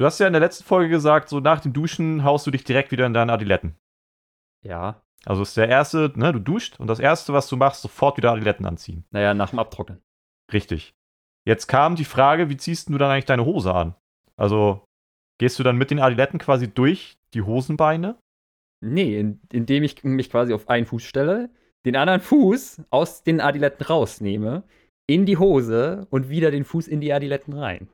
du hast ja in der letzten Folge gesagt, so nach dem Duschen haust du dich direkt wieder in deine Adiletten. Ja. Also ist der erste, ne, du duscht und das erste, was du machst, sofort wieder Adiletten anziehen. Naja, nach dem Abtrocknen. Richtig. Jetzt kam die Frage, wie ziehst du dann eigentlich deine Hose an? Also gehst du dann mit den Adiletten quasi durch die Hosenbeine? Nee, in, indem ich mich quasi auf einen Fuß stelle, den anderen Fuß aus den Adiletten rausnehme, in die Hose und wieder den Fuß in die Adiletten rein.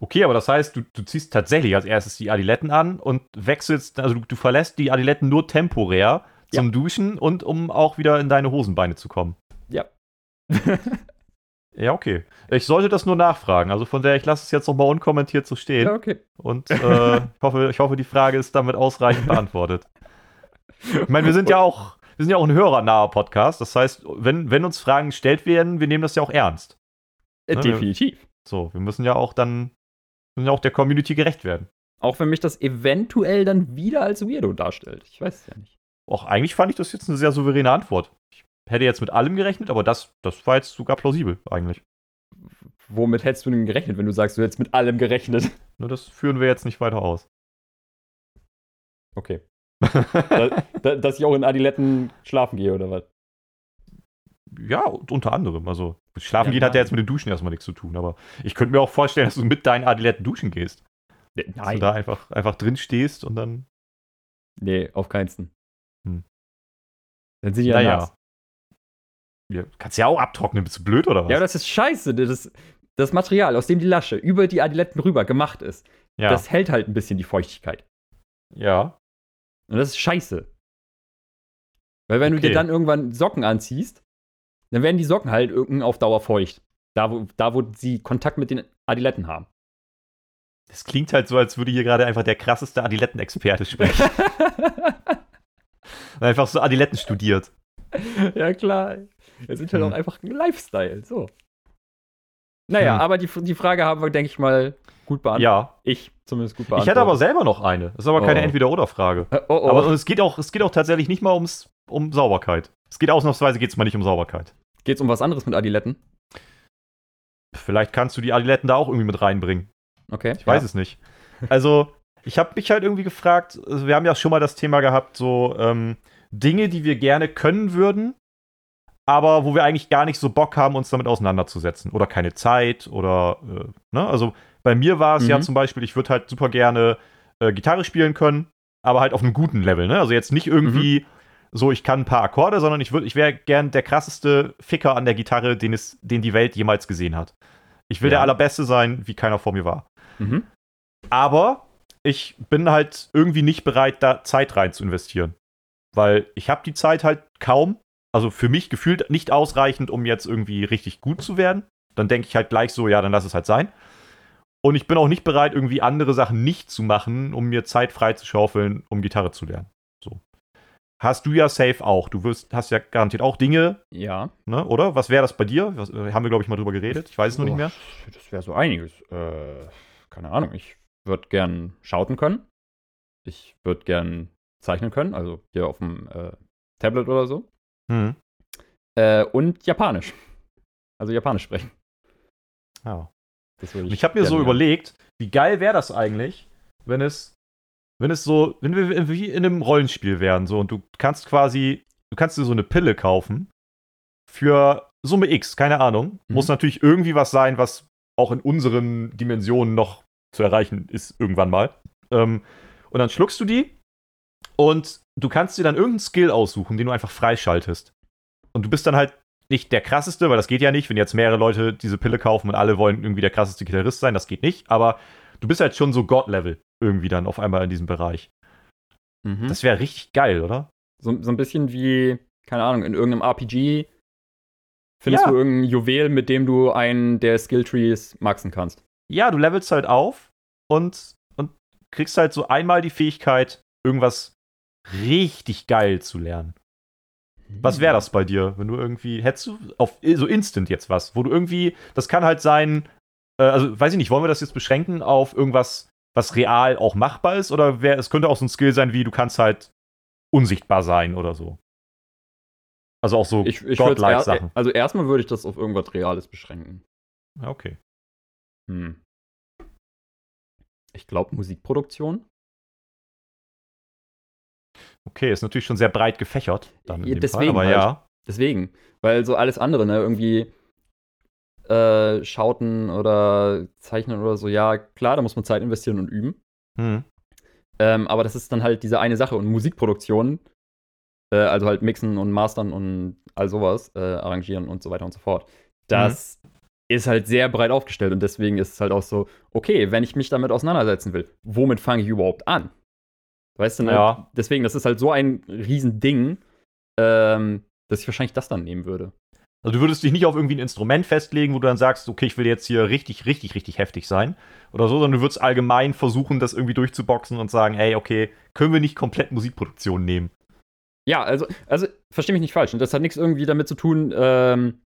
Okay, aber das heißt, du, du ziehst tatsächlich als erstes die Adiletten an und wechselst, also du, du verlässt die Adiletten nur temporär zum ja. Duschen und um auch wieder in deine Hosenbeine zu kommen. Ja. Ja, okay. Ich sollte das nur nachfragen. Also von der, ich lasse es jetzt nochmal unkommentiert so stehen. Ja, okay. Und äh, ich, hoffe, ich hoffe, die Frage ist damit ausreichend beantwortet. Ich meine, wir sind ja auch, wir sind ja auch ein hörernaher Podcast. Das heißt, wenn, wenn uns Fragen gestellt werden, wir nehmen das ja auch ernst. Äh, ne? Definitiv. So, wir müssen ja auch dann, und auch der Community gerecht werden. Auch wenn mich das eventuell dann wieder als Weirdo darstellt. Ich weiß es ja nicht. Auch eigentlich fand ich das jetzt eine sehr souveräne Antwort. Ich hätte jetzt mit allem gerechnet, aber das, das war jetzt sogar plausibel eigentlich. Womit hättest du denn gerechnet, wenn du sagst, du hättest mit allem gerechnet? Nur das führen wir jetzt nicht weiter aus. Okay. da, da, dass ich auch in Adiletten schlafen gehe, oder was? Ja, unter anderem. Also, schlafen Ja, gehen hat ja nein. jetzt mit dem Duschen erstmal nichts zu tun, aber ich könnte mir auch vorstellen, dass du mit deinen Adiletten duschen gehst. Dass du da einfach, einfach drin stehst und dann. Nee, auf keinsten. Hm. Dann sind die ja Naja. Ja, kannst ja auch abtrocknen, bist du blöd oder was? Ja, das ist scheiße. Das, das Material, aus dem die Lasche über die Adiletten rüber gemacht ist, ja. das hält halt ein bisschen die Feuchtigkeit. ja. Und das ist scheiße. Weil wenn du Okay. dir dann irgendwann Socken anziehst, dann werden die Socken halt irgendwann auf Dauer feucht. Da wo, da, wo sie Kontakt mit den Adiletten haben. Das klingt halt so, als würde hier gerade einfach der krasseste Adiletten-Experte sprechen. einfach so Adiletten studiert. ja, klar. Es ist halt Hm. auch einfach ein Lifestyle. So. Naja, Hm. aber die, die Frage haben wir, denke ich mal, gut beantwortet. Ja. Ich zumindest gut Ich beantwortet. hätte aber selber noch eine. Das ist aber keine Oh. Entweder-Oder-Frage. Äh, oh, oh. Aber es geht, auch, es geht auch tatsächlich nicht mal ums, um Sauberkeit. Es geht ausnahmsweise geht's mal nicht um Sauberkeit. Geht's um was anderes mit Adiletten? Vielleicht kannst du die Adiletten da auch irgendwie mit reinbringen. Okay. Ich weiß es nicht. Also, ich habe mich halt irgendwie gefragt, also wir haben ja schon mal das Thema gehabt, so ähm, Dinge, die wir gerne können würden, aber wo wir eigentlich gar nicht so Bock haben, uns damit auseinanderzusetzen. Oder keine Zeit oder, äh, ne? Also, bei mir war es ja Mhm. zum Beispiel, ich würde halt super gerne äh, Gitarre spielen können, aber halt auf einem guten Level, ne? Also jetzt nicht irgendwie so, ich kann ein paar Akkorde, sondern ich, würd- ich wäre gern der krasseste Ficker an der Gitarre, den, es, den die Welt jemals gesehen hat. Ich will Ja. der Allerbeste sein, wie keiner vor mir war. Mhm. Aber ich bin halt irgendwie nicht bereit, da Zeit rein zu investieren. Weil ich habe die Zeit halt kaum. Also für mich gefühlt nicht ausreichend, um jetzt irgendwie richtig gut zu werden. Dann denke ich halt gleich so, ja, dann lass es halt sein. Und ich bin auch nicht bereit, irgendwie andere Sachen nicht zu machen, um mir Zeit frei zu schaufeln, um Gitarre zu lernen. So. Hast du ja safe auch. Du wirst, hast ja garantiert auch Dinge, Ja. ne, oder? Was wäre das bei dir? Was, äh, haben wir, glaube ich, mal drüber geredet. Ich weiß es noch nicht mehr. Oh, Das wäre so einiges. Äh, keine Ahnung. Ich würde gern schauten können. Ich würde gern zeichnen können, also hier auf dem äh, Tablet oder so. Hm. Äh, und Japanisch. Also Japanisch sprechen. Ja. Würde Und ich habe mir so lernen. überlegt, wie geil wäre das eigentlich, wenn es, wenn es so, wenn wir wie in einem Rollenspiel wären, so und du kannst quasi, du kannst dir so eine Pille kaufen für Summe X, keine Ahnung. Mhm. Muss natürlich irgendwie was sein, was auch in unseren Dimensionen noch zu erreichen ist, irgendwann mal. Ähm, und dann schluckst du die und du kannst dir dann irgendeinen Skill aussuchen, den du einfach freischaltest. Und du bist dann halt nicht der krasseste, weil das geht ja nicht, wenn jetzt mehrere Leute diese Pille kaufen und alle wollen irgendwie der krasseste Gitarrist sein, das geht nicht, aber du bist halt schon so God-Level irgendwie dann auf einmal in diesem Bereich. Mhm. Das wäre richtig geil, oder? So, so ein bisschen wie, keine Ahnung, in irgendeinem RPG findest Ja. du irgendein Juwel, mit dem du einen der Skilltrees maxen kannst. Ja, du levelst halt auf und, und kriegst halt so einmal die Fähigkeit, irgendwas richtig geil zu lernen. Was wäre das bei dir, wenn du irgendwie, hättest du auf so instant jetzt was, wo du irgendwie, das kann halt sein, äh, also weiß ich nicht, wollen wir das jetzt beschränken auf irgendwas, was real auch machbar ist, oder wär, es könnte auch so ein Skill sein, wie du kannst halt unsichtbar sein oder so. Also auch so Ich, ich godlike er, Sachen. also erstmal würde ich das auf irgendwas Reales beschränken. Ja, okay. Hm. Ich glaube Musikproduktion. Okay, ist natürlich schon sehr breit gefächert. Dann Ja, deswegen Fall, aber halt. ja. Deswegen. Weil so alles andere, ne, irgendwie äh, Schauten oder Zeichnen oder so, ja, klar, da muss man Zeit investieren und üben. Hm. Ähm, aber das ist dann halt diese eine Sache. Und Musikproduktion, äh, also halt mixen und mastern und all sowas, äh, arrangieren und so weiter und so fort. Das ist halt sehr breit aufgestellt und deswegen ist es halt auch so, okay, wenn ich mich damit auseinandersetzen will, womit fange ich überhaupt an? Weißt du, ne? Ja. deswegen, das ist halt so ein Riesending, ähm, dass ich wahrscheinlich das dann nehmen würde. Also du würdest dich nicht auf irgendwie ein Instrument festlegen, wo du dann sagst, okay, ich will jetzt hier richtig, richtig, richtig heftig sein oder so, sondern du würdest allgemein versuchen, das irgendwie durchzuboxen und sagen, hey, okay, können wir nicht komplett Musikproduktion nehmen? Ja, also, also verstehe mich nicht falsch. Und das hat nichts irgendwie damit zu tun, ähm,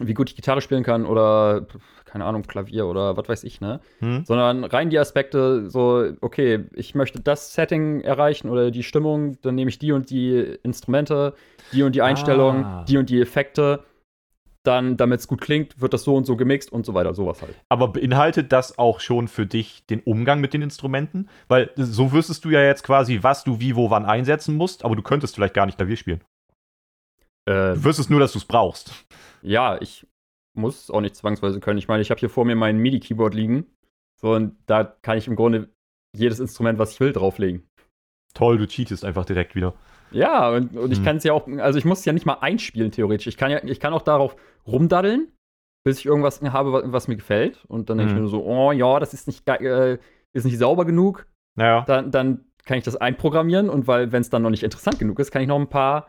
wie gut ich Gitarre spielen kann oder, keine Ahnung, Klavier oder was weiß ich, ne? Hm. Sondern rein die Aspekte, so, okay, ich möchte das Setting erreichen oder die Stimmung, dann nehme ich die und die Instrumente, die und die Einstellungen, ah. die und die Effekte. Dann, damit es gut klingt, wird das so und so gemixt und so weiter, sowas halt. Aber beinhaltet das auch schon für dich den Umgang mit den Instrumenten? Weil so wüsstest du ja jetzt quasi, was du wie, wo, wann einsetzen musst, aber du könntest vielleicht gar nicht Klavier spielen. Äh, du wüsstest nur, dass du es brauchst. Ja, ich muss auch nicht zwangsweise können. Ich meine, ich habe hier vor mir mein MIDI-Keyboard liegen. So, und da kann ich im Grunde jedes Instrument, was ich will, drauflegen. Toll, du cheatest einfach direkt wieder. Ja, und, und ich hm. kann es ja auch, also ich muss es ja nicht mal einspielen, theoretisch. Ich kann ja, ich kann auch darauf rumdaddeln, bis ich irgendwas habe, was, was mir gefällt. Und dann denke hm. ich mir so, oh ja, das ist nicht, äh, ist nicht sauber genug. Naja. Dann, dann kann ich das einprogrammieren und weil, wenn es dann noch nicht interessant genug ist, kann ich noch ein paar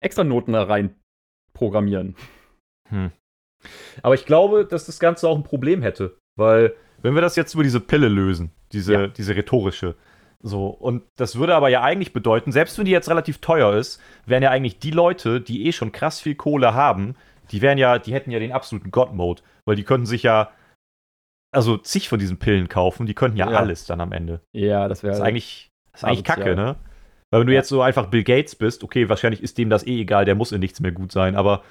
extra Noten da rein programmieren. Hm. Aber ich glaube, dass das Ganze auch ein Problem hätte, weil wenn wir das jetzt über diese Pille lösen, diese, ja. diese rhetorische, so, und das würde aber ja eigentlich bedeuten, selbst wenn die jetzt relativ teuer ist, wären ja eigentlich die Leute, die eh schon krass viel Kohle haben, die wären ja, die hätten ja den absoluten God-Mode, weil die könnten sich ja also zig von diesen Pillen kaufen, die könnten ja, ja. alles dann am Ende. Ja, das wäre. Das ist eigentlich, das ist eigentlich Kacke, ne? Weil wenn du jetzt so einfach Bill Gates bist, okay, wahrscheinlich ist dem das eh egal, der muss in nichts mehr gut sein, aber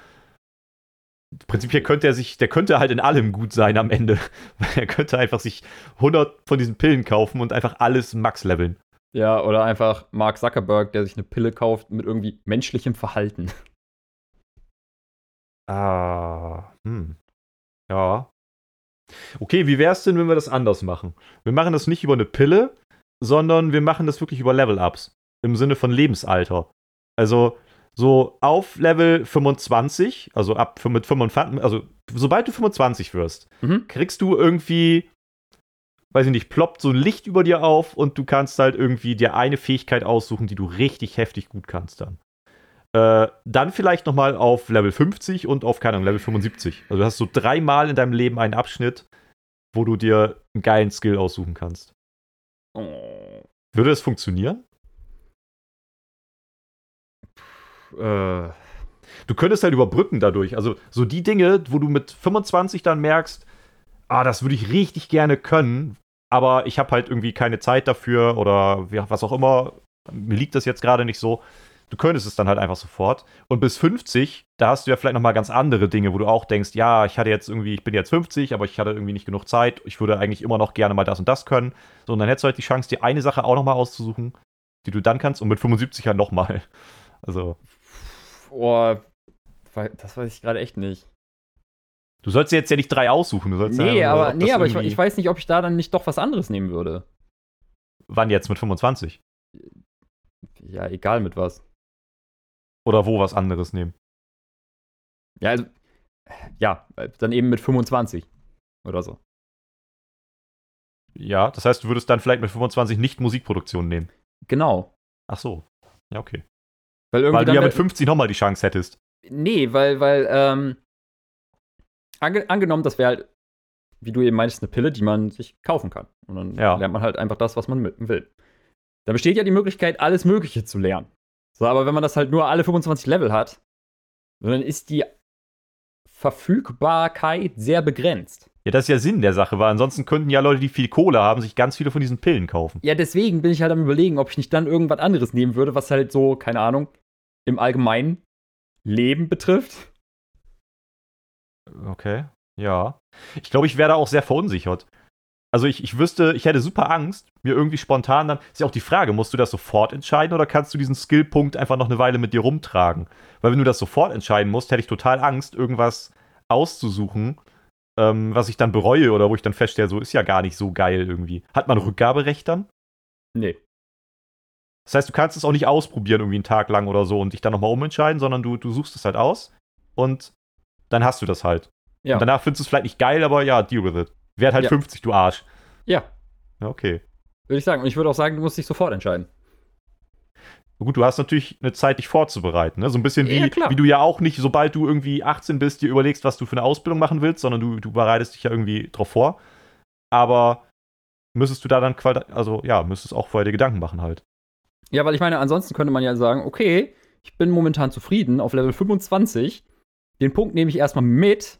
prinzipiell könnte er sich, der könnte halt in allem gut sein am Ende. er könnte einfach sich 100 von diesen Pillen kaufen und einfach alles max leveln. Ja, oder einfach Mark Zuckerberg, der sich eine Pille kauft mit irgendwie menschlichem Verhalten. Ah, hm. Ja. Okay, wie wär's denn, wenn wir das anders machen? Wir machen das nicht über eine Pille, sondern wir machen das wirklich über Level-Ups im Sinne von Lebensalter. Also so auf Level 25, also ab mit 25, also sobald du 25 wirst, mhm. kriegst du irgendwie, weiß ich nicht, ploppt so ein Licht über dir auf und du kannst halt irgendwie dir eine Fähigkeit aussuchen, die du richtig heftig gut kannst dann. Äh, dann vielleicht nochmal auf Level 50 und auf, keine Ahnung, Level 75. Also du hast so dreimal in deinem Leben einen Abschnitt, wo du dir einen geilen Skill aussuchen kannst. Oh. Würde das funktionieren? Äh, du könntest halt überbrücken dadurch. Also so die Dinge, wo du mit 25 dann merkst, ah, das würde ich richtig gerne können, aber ich habe halt irgendwie keine Zeit dafür oder was auch immer. Mir liegt das jetzt gerade nicht so. Du könntest es dann halt einfach sofort. Und bis 50, da hast du ja vielleicht nochmal ganz andere Dinge, wo du auch denkst, ja, ich hatte jetzt irgendwie, ich bin jetzt 50, aber ich hatte irgendwie nicht genug Zeit. Ich würde eigentlich immer noch gerne mal das und das können. So, und dann hättest du halt die Chance, dir eine Sache auch nochmal auszusuchen, die du dann kannst und mit 75 halt nochmal. Also. Oh, das weiß ich gerade echt nicht. Du sollst jetzt ja nicht drei aussuchen. Du sollst nee, ja aber, nee, aber ich, ich, weiß nicht, ob ich da dann nicht doch was anderes nehmen würde. Wann jetzt? Mit 25? Ja, egal mit was. Oder wo was anderes nehmen? Ja, also, ja, dann eben mit 25 oder so. Ja, das heißt, du würdest dann vielleicht mit 25 nicht Musikproduktion nehmen. Genau. Ach so. Ja, okay. Weil, weil du ja mit 50 nochmal die Chance hättest. Nee, weil, weil, ähm, ange angenommen, das wäre halt, wie du eben meinst, eine Pille, die man sich kaufen kann. Und dann ja. lernt man halt einfach das, was man will. Da besteht ja die Möglichkeit, alles Mögliche zu lernen. So, aber wenn man das halt nur alle 25 Level hat, dann ist die Verfügbarkeit sehr begrenzt. Ja, das ist ja Sinn der Sache, weil ansonsten könnten ja Leute, die viel Kohle haben, sich ganz viele von diesen Pillen kaufen. Ja, deswegen bin ich halt am überlegen, ob ich nicht dann irgendwas anderes nehmen würde, was halt so, keine Ahnung, im allgemeinen Leben betrifft. Okay, ja. Ich glaube, ich wäre da auch sehr verunsichert. Also ich, ich wüsste, ich hätte super Angst, mir irgendwie spontan dann. Ist ja auch die Frage, musst du das sofort entscheiden oder kannst du diesen Skillpunkt einfach noch eine Weile mit dir rumtragen? Weil wenn du das sofort entscheiden musst, hätte ich total Angst, irgendwas auszusuchen, ähm, was ich dann bereue oder wo ich dann feststelle, so ist ja gar nicht so geil irgendwie. Hat man Rückgaberecht dann? Nee. Das heißt, du kannst es auch nicht ausprobieren, irgendwie einen Tag lang oder so und dich dann nochmal umentscheiden, sondern du, du suchst es halt aus und dann hast du das halt. Ja. Und danach findest du es vielleicht nicht geil, aber ja, deal with it. Wert halt ja. 50, du Arsch. Ja. Ja, okay. Würde ich sagen. Und ich würde auch sagen, du musst dich sofort entscheiden. Gut, du hast natürlich eine Zeit, dich vorzubereiten. Ne? So ein bisschen wie, ja, wie du ja auch nicht, sobald du irgendwie 18 bist, dir überlegst, was du für eine Ausbildung machen willst, sondern du, du bereitest dich ja irgendwie drauf vor. Aber müsstest du da dann, also ja, müsstest auch vorher dir Gedanken machen halt. Ja, weil ich meine, ansonsten könnte man ja sagen, okay, ich bin momentan zufrieden auf Level 25. den Punkt nehme ich erstmal mit,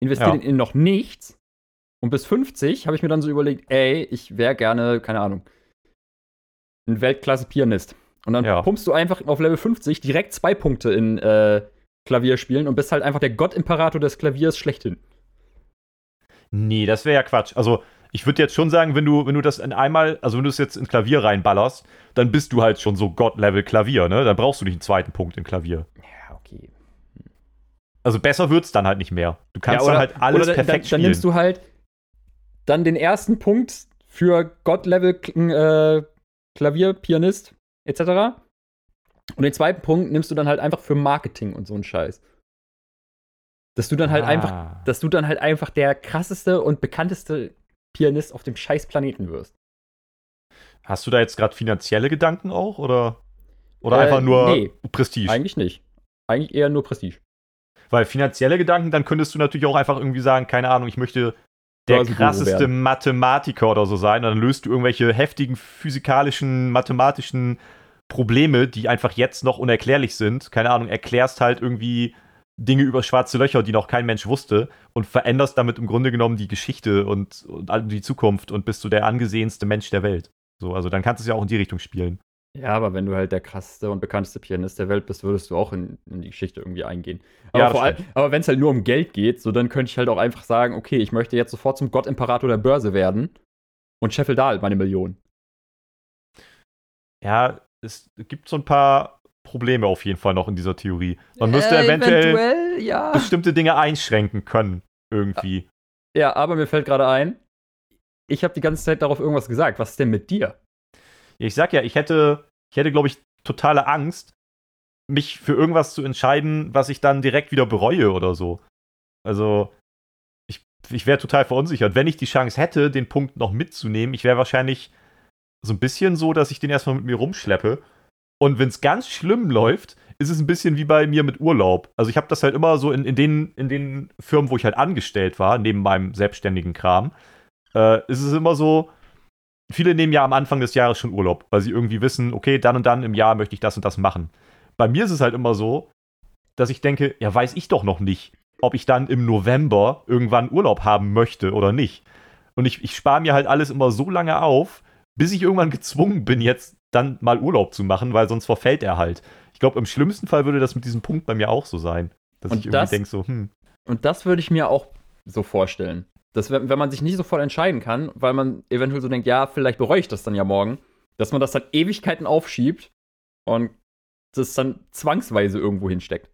investiere Ja. in noch nichts. Und bis 50 habe ich mir dann so überlegt, ey, ich wäre gerne, keine Ahnung, ein Weltklasse-Pianist. Und dann Ja. pumpst du einfach auf Level 50 direkt zwei Punkte in äh, Klavier spielen und bist halt einfach der Gott-Imperator des Klaviers schlechthin. Nee, das wäre ja Quatsch. Also, ich würde jetzt schon sagen, wenn du, wenn du das in einmal, also wenn du es jetzt in Klavier reinballerst, dann bist du halt schon so Gott-Level Klavier, ne? Dann brauchst du nicht einen zweiten Punkt in Klavier. Ja, okay. Also besser wird's dann halt nicht mehr. Du kannst dann halt alles oder perfekt dann, dann spielen. nimmst du halt dann den ersten Punkt für God-Level äh, Klavier, Pianist etc. Und den zweiten Punkt nimmst du dann halt einfach für Marketing und so einen Scheiß. Dass du dann halt einfach, Ah. dass du dann halt einfach der krasseste und bekannteste Pianist auf dem scheiß Planeten wirst. Hast du da jetzt gerade finanzielle Gedanken auch oder oder Äh, einfach nur nee. Prestige? Eigentlich nicht. Eigentlich eher nur Prestige. Weil finanzielle Gedanken, dann könntest du natürlich auch einfach irgendwie sagen, keine Ahnung, ich möchte der krasseste werden. Mathematiker oder so sein. Und dann löst du irgendwelche heftigen physikalischen, mathematischen Probleme, die einfach jetzt noch unerklärlich sind. Keine Ahnung, erklärst halt irgendwie Dinge über schwarze Löcher, die noch kein Mensch wusste und veränderst damit im Grunde genommen die Geschichte und, und die Zukunft und bist du der angesehenste Mensch der Welt. So, also dann kannst du es ja auch in die Richtung spielen. Ja, aber wenn du halt der krasseste und bekannteste Pianist der Welt bist, würdest du auch in, in die Geschichte irgendwie eingehen. Aber, Ja, das vor allem- aber wenn es halt nur um Geld geht, so dann könnte ich halt auch einfach sagen, okay, ich möchte jetzt sofort zum Gott-Imperator der Börse werden und scheffel da halt meine Million. Ja, es gibt so ein paar Probleme auf jeden Fall noch in dieser Theorie. Man müsste eventuell, eventuell, ja. bestimmte Dinge einschränken können, irgendwie. Ja, aber mir fällt gerade ein, ich habe die ganze Zeit darauf irgendwas gesagt. Was ist denn mit dir? Ich sag ja, ich hätte, ich hätte, glaube ich, totale Angst, mich für irgendwas zu entscheiden, was ich dann direkt wieder bereue oder so. Also, ich, ich wäre total verunsichert. Wenn ich die Chance hätte, den Punkt noch mitzunehmen, ich wäre wahrscheinlich so ein bisschen so, dass ich den erstmal mit mir rumschleppe. Und wenn es ganz schlimm läuft, ist es ein bisschen wie bei mir mit Urlaub. Also ich habe das halt immer so in, in, den, in den Firmen, wo ich halt angestellt war, neben meinem selbstständigen Kram, äh, ist es immer so, viele nehmen ja am Anfang des Jahres schon Urlaub, weil sie irgendwie wissen, okay, dann und dann im Jahr möchte ich das und das machen. Bei mir ist es halt immer so, dass ich denke, ja, weiß ich doch noch nicht, ob ich dann im November irgendwann Urlaub haben möchte oder nicht. Und ich, ich spare mir halt alles immer so lange auf, bis ich irgendwann gezwungen bin, jetzt dann mal Urlaub zu machen, weil sonst verfällt er halt. Ich glaube, im schlimmsten Fall würde das mit diesem Punkt bei mir auch so sein. Dass Und ich irgendwie denke, so, hm, Und das würde ich mir auch so vorstellen. Dass, wenn man sich nicht sofort entscheiden kann, weil man eventuell so denkt, ja, vielleicht bereue ich das dann ja morgen, dass man das dann Ewigkeiten aufschiebt und das dann zwangsweise irgendwo hinsteckt.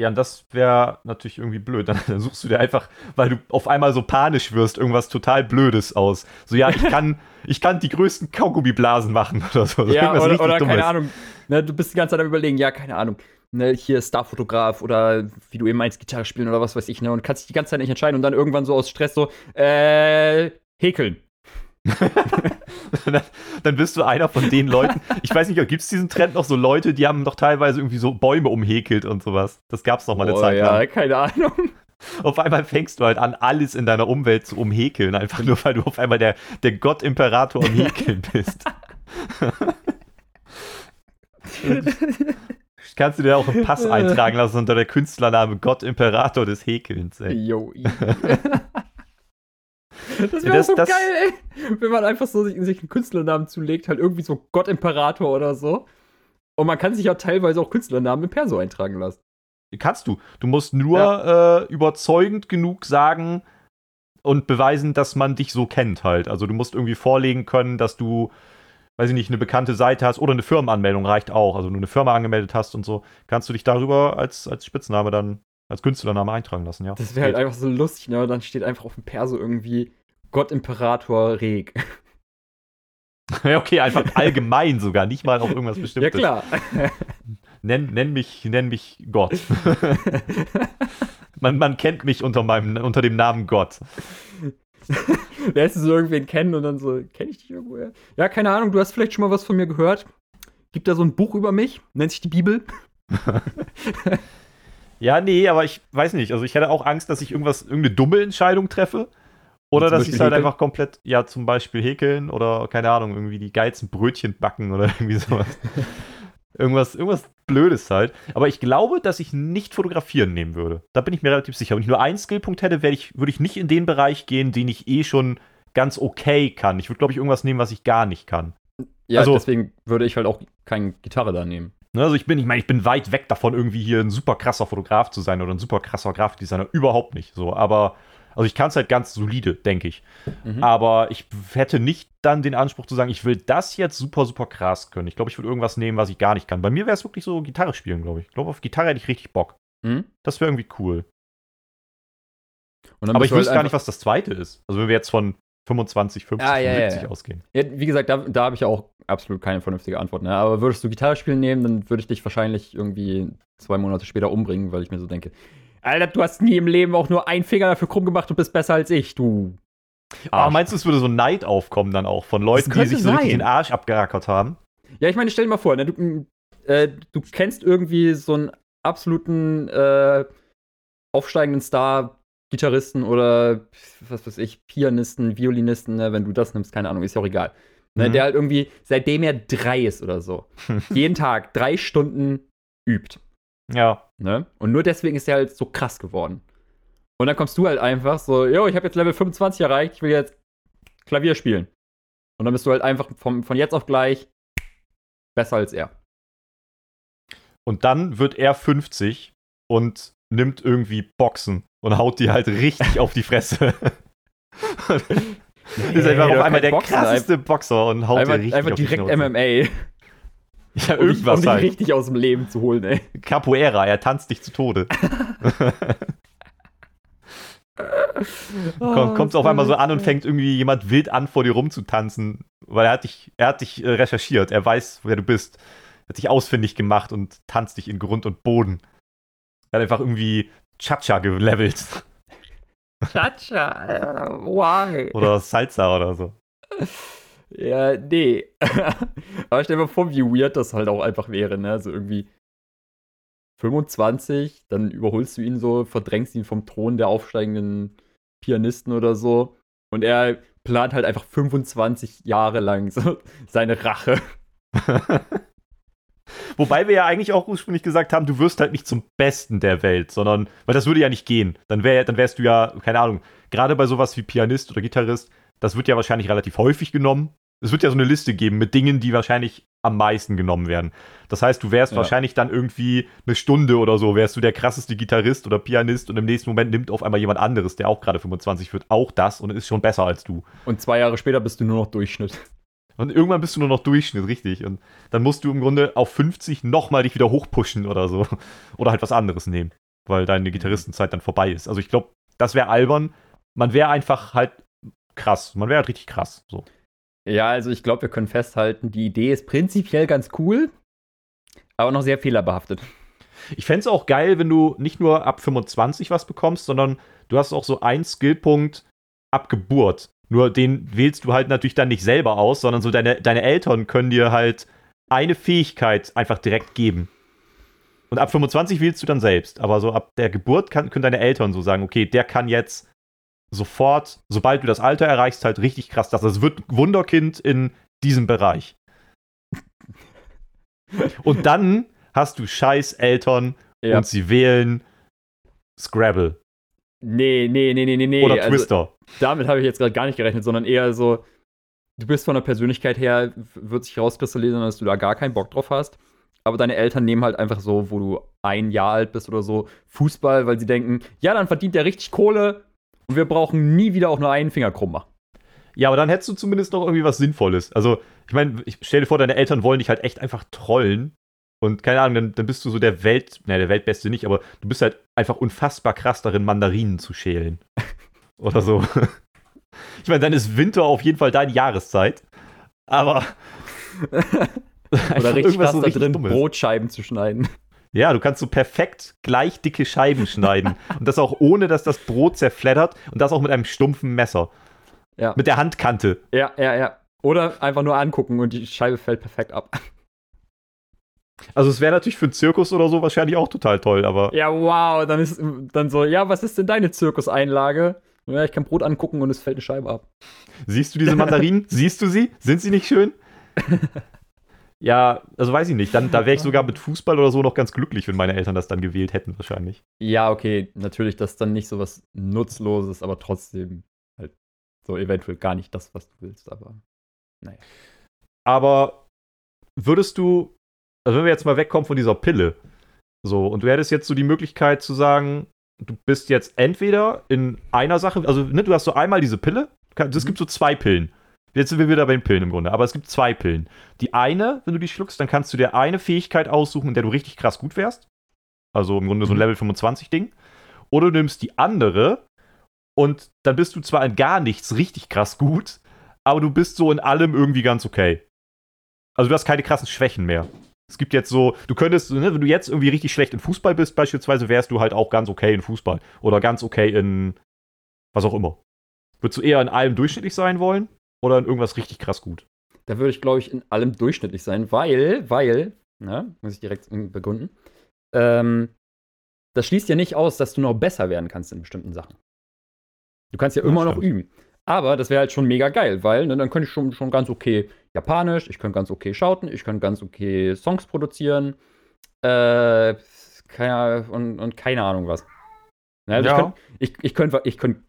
Ja, und das wäre natürlich irgendwie blöd. Dann, dann suchst du dir einfach, weil du auf einmal so panisch wirst, irgendwas total Blödes aus. So, ja, ich kann, ich kann die größten Kaugummiblasen machen oder so. Ja, oder, oder keine. Ahnung. Ne, du bist die ganze Zeit am überlegen, ja, keine Ahnung. Ne, hier Starfotograf oder wie du eben meinst, Gitarre spielen oder was weiß ich, ne? Und kannst dich die ganze Zeit nicht entscheiden und dann irgendwann so aus Stress so, äh, häkeln. dann, dann bist du einer von den Leuten. Ich weiß nicht, gibt es diesen Trend noch so Leute, die haben doch teilweise irgendwie so Bäume umhäkelt und sowas. Das gab es noch mal eine Oh, Zeit lang. ja, keine Ahnung. Auf einmal fängst du halt an, alles in deiner Umwelt zu umhäkeln, einfach nur weil du auf einmal der, der Gott-Imperator am Häkeln bist. Kannst du dir auch im Pass eintragen lassen unter der Künstlername Gott Imperator des Häkelns, ey. Yo, easy. Das Ja, wäre das- so das- geil, ey. Wenn man einfach so sich, sich einen Künstlernamen zulegt, halt irgendwie so Gott Imperator oder so. Und man kann sich ja teilweise auch Künstlernamen im Perso eintragen lassen. Kannst du. Du musst nur äh, überzeugend genug sagen und beweisen, dass man dich so kennt halt. Also du musst irgendwie vorlegen können, dass du, weiß ich nicht, eine bekannte Seite hast oder eine Firmenanmeldung reicht auch. Also wenn du eine Firma angemeldet hast und so, kannst du dich darüber als, als Spitzname dann, als Künstlername eintragen lassen, ja. Das wäre halt einfach so lustig, ne? Dann steht einfach auf dem Perso irgendwie Gott Imperator Reg. ja, okay, einfach allgemein sogar, nicht mal auf irgendwas ja, Bestimmtes. klar. Nenn, nenn, mich, nenn mich Gott. man, man kennt mich unter, meinem, unter dem Namen Gott. Lässt du so irgendwen kennen und dann so, kenne ich dich irgendwoher? Ja, keine Ahnung, du hast vielleicht schon mal was von mir gehört. Gibt da so ein Buch über mich, nennt sich die Bibel. Ja, nee, aber ich weiß nicht. Also ich hätte auch Angst, dass ich irgendwas, irgendeine dumme Entscheidung treffe. Oder dass ich es halt häkeln? einfach komplett, ja, zum Beispiel häkeln oder, keine Ahnung, irgendwie die geilsten Brötchen backen oder irgendwie sowas. Irgendwas, irgendwas Blödes halt. Aber ich glaube, dass ich nicht fotografieren nehmen würde. Da bin ich mir relativ sicher. Wenn ich nur einen Skillpunkt hätte, ich, würde ich nicht in den Bereich gehen, den ich eh schon ganz okay kann. Ich würde, glaube ich, irgendwas nehmen, was ich gar nicht kann. Ja, also, deswegen würde ich halt auch keine Gitarre da nehmen. Ne, also ich bin, ich meine, ich bin weit weg davon, irgendwie hier ein super krasser Fotograf zu sein oder ein super krasser Grafikdesigner. Überhaupt nicht so. Aber also ich kann es halt ganz solide, denke ich. Mhm. Aber ich hätte nicht dann den Anspruch zu sagen, ich will das jetzt super, super krass können. Ich glaube, ich würde irgendwas nehmen, was ich gar nicht kann. Bei mir wäre es wirklich so Gitarre spielen, glaube ich. Ich glaube, auf Gitarre hätte ich richtig Bock. Mhm. Das wäre irgendwie cool. Aber ich wüsste halt gar nicht, was das zweite ist. Also wenn wir jetzt von 25, 50, ah, ja, 70 ja, ja. ausgehen. Wie gesagt, da, da habe ich auch absolut keine vernünftige Antwort. Ne? Aber würdest du Gitarre spielen nehmen, dann würde ich dich wahrscheinlich irgendwie zwei Monate später umbringen, weil ich mir so denke, Alter, du hast nie im Leben auch nur einen Finger dafür krumm gemacht und bist besser als ich, du. Aber ah, meinst du, es würde so Neid aufkommen dann auch von Leuten, die sich so richtig den Arsch abgerackert haben? Ja, ich meine, stell dir mal vor, ne, du, äh, du kennst irgendwie so einen absoluten äh, aufsteigenden Star, Gitarristen oder was weiß ich, Pianisten, Violinisten, ne, wenn du das nimmst, keine Ahnung, ist ja auch egal. Ne, mhm. Der halt irgendwie, seitdem er drei ist oder so, jeden Tag drei Stunden übt. Ja. Ne? Und nur deswegen ist er halt so krass geworden. Und dann kommst du halt einfach so, yo, ich habe jetzt Level 25 erreicht, ich will jetzt Klavier spielen. Und dann bist du halt einfach vom, von jetzt auf gleich besser als er. Und dann wird er 50 und nimmt irgendwie Boxen und haut die halt richtig auf die Fresse. ist einfach hey, auf einmal der Boxen, krasseste Boxer und haut einfach, die richtig einfach auf direkt die MMA. Ja, um irgendwas um dich halt. richtig aus dem Leben zu holen, ey. Capoeira, er tanzt dich zu Tode. oh, kommt auf einmal so an und fängt irgendwie jemand wild an, vor dir rumzutanzen, weil er hat dich, er hat dich äh, recherchiert, er weiß, wer du bist, hat dich ausfindig gemacht und tanzt dich in Grund und Boden. Er hat einfach irgendwie Cha-Cha gelevelt. Cha-Cha, why? Oder Salsa oder so. Ja, nee. Aber stell dir mal vor, wie weird das halt auch einfach wäre, ne? Also irgendwie 25, dann überholst du ihn so, verdrängst ihn vom Thron der aufsteigenden Pianisten oder so. Und er plant halt einfach 25 Jahre lang so seine Rache. Wobei wir ja eigentlich auch ursprünglich gesagt haben, du wirst halt nicht zum Besten der Welt, sondern, weil das würde ja nicht gehen. Dann, wär, dann wärst du ja, keine Ahnung, gerade bei sowas wie Pianist oder Gitarrist, das wird ja wahrscheinlich relativ häufig genommen. Es wird ja so eine Liste geben mit Dingen, die wahrscheinlich am meisten genommen werden. Das heißt, du wärst ja. wahrscheinlich dann irgendwie eine Stunde oder so, wärst du der krasseste Gitarrist oder Pianist und im nächsten Moment nimmt auf einmal jemand anderes, der auch gerade 25 wird, auch das und ist schon besser als du. Und zwei Jahre später bist du nur noch Durchschnitt. Und irgendwann bist du nur noch Durchschnitt, richtig. Und dann musst du im Grunde auf 50 nochmal dich wieder hochpushen oder so. Oder halt was anderes nehmen, weil deine Gitarristenzeit dann vorbei ist. Also ich glaube, das wäre albern. Man wäre einfach halt krass. Man wäre halt richtig krass. So. Ja, also ich glaube, wir können festhalten, die Idee ist prinzipiell ganz cool, aber noch sehr fehlerbehaftet. Ich fände es auch geil, wenn du nicht nur ab 25 was bekommst, sondern du hast auch so einen Skillpunkt ab Geburt. Nur den wählst du halt natürlich dann nicht selber aus, sondern so deine, deine Eltern können dir halt eine Fähigkeit einfach direkt geben. Und ab 25 wählst du dann selbst. Aber so ab der Geburt kann, können deine Eltern so sagen, okay, der kann jetzt sofort, sobald du das Alter erreichst, halt richtig krass das. Das wird Wunderkind in diesem Bereich. Und dann hast du scheiß Eltern ja. und sie wählen Scrabble. Nee, nee, nee, nee, nee, nee. Oder also, Twister. Also, damit habe ich jetzt gerade gar nicht gerechnet, sondern eher so, du bist von der Persönlichkeit her, wird sich rauskristallisieren, dass du da gar keinen Bock drauf hast. Aber deine Eltern nehmen halt einfach so, wo du ein Jahr alt bist oder so, Fußball, weil sie denken, ja, dann verdient der richtig Kohle, und wir brauchen nie wieder auch nur einen Finger krumm machen. Ja, aber dann hättest du zumindest noch irgendwie was Sinnvolles. Also, ich meine, ich stell dir vor, deine Eltern wollen dich halt echt einfach trollen. Und keine Ahnung, dann, dann bist du so der Welt, ne, der Weltbeste nicht, aber du bist halt einfach unfassbar krass darin, Mandarinen zu schälen. Oder so. Ich meine, dann ist Winter auf jeden Fall deine Jahreszeit. Aber. Oder richtig krass so da drin, Brotscheiben zu schneiden. Ja, du kannst so perfekt gleich dicke Scheiben schneiden. Und das auch ohne, dass das Brot zerfleddert. Und das auch mit einem stumpfen Messer. Ja. Mit der Handkante. Ja, ja, ja. Oder einfach nur angucken und die Scheibe fällt perfekt ab. Also es wäre natürlich für einen Zirkus oder so wahrscheinlich auch total toll, aber. Ja, wow, dann ist dann so, ja, was ist denn deine Zirkuseinlage? Ja, ich kann Brot angucken und es fällt eine Scheibe ab. Siehst du diese Mandarinen? Siehst du sie? Sind sie nicht schön? Ja, also weiß ich nicht. Dann, da wäre ich sogar mit Fußball oder so noch ganz glücklich, wenn meine Eltern das dann gewählt hätten, wahrscheinlich. Ja, okay, natürlich, das ist dann nicht so was Nutzloses, aber trotzdem halt so eventuell gar nicht das, was du willst, aber naja. Aber würdest du, also wenn wir jetzt mal wegkommen von dieser Pille, so, und du hättest jetzt so die Möglichkeit zu sagen, du bist jetzt entweder in einer Sache, also ne, du hast so einmal diese Pille, es gibt so zwei Pillen. Jetzt sind wir wieder bei den Pillen im Grunde, aber es gibt zwei Pillen. Die eine, wenn du die schluckst, dann kannst du dir eine Fähigkeit aussuchen, in der du richtig krass gut wärst. Also im Grunde so ein mhm. Level 25 Ding. Oder du nimmst die andere und dann bist du zwar in gar nichts richtig krass gut, aber du bist so in allem irgendwie ganz okay. Also du hast keine krassen Schwächen mehr. Es gibt jetzt so, du könntest, ne, wenn du jetzt irgendwie richtig schlecht in Fußball bist, beispielsweise, wärst du halt auch ganz okay in Fußball. Oder ganz okay in was auch immer. Würdest du eher in allem durchschnittlich sein wollen? Oder in irgendwas richtig krass gut? Da würde ich, glaube ich, in allem durchschnittlich sein, weil, weil, ne, muss ich direkt begründen, ähm, das schließt ja nicht aus, dass du noch besser werden kannst in bestimmten Sachen. Du kannst ja, ja immer noch üben. Aber das wäre halt schon mega geil, weil ne, dann könnte ich schon, schon ganz okay Japanisch, ich könnte ganz okay schauten, ich könnte ganz okay Songs produzieren, äh, keine, und, und keine Ahnung was. Ne, also ja. Ich könnte ich, ich könnt, ich könnt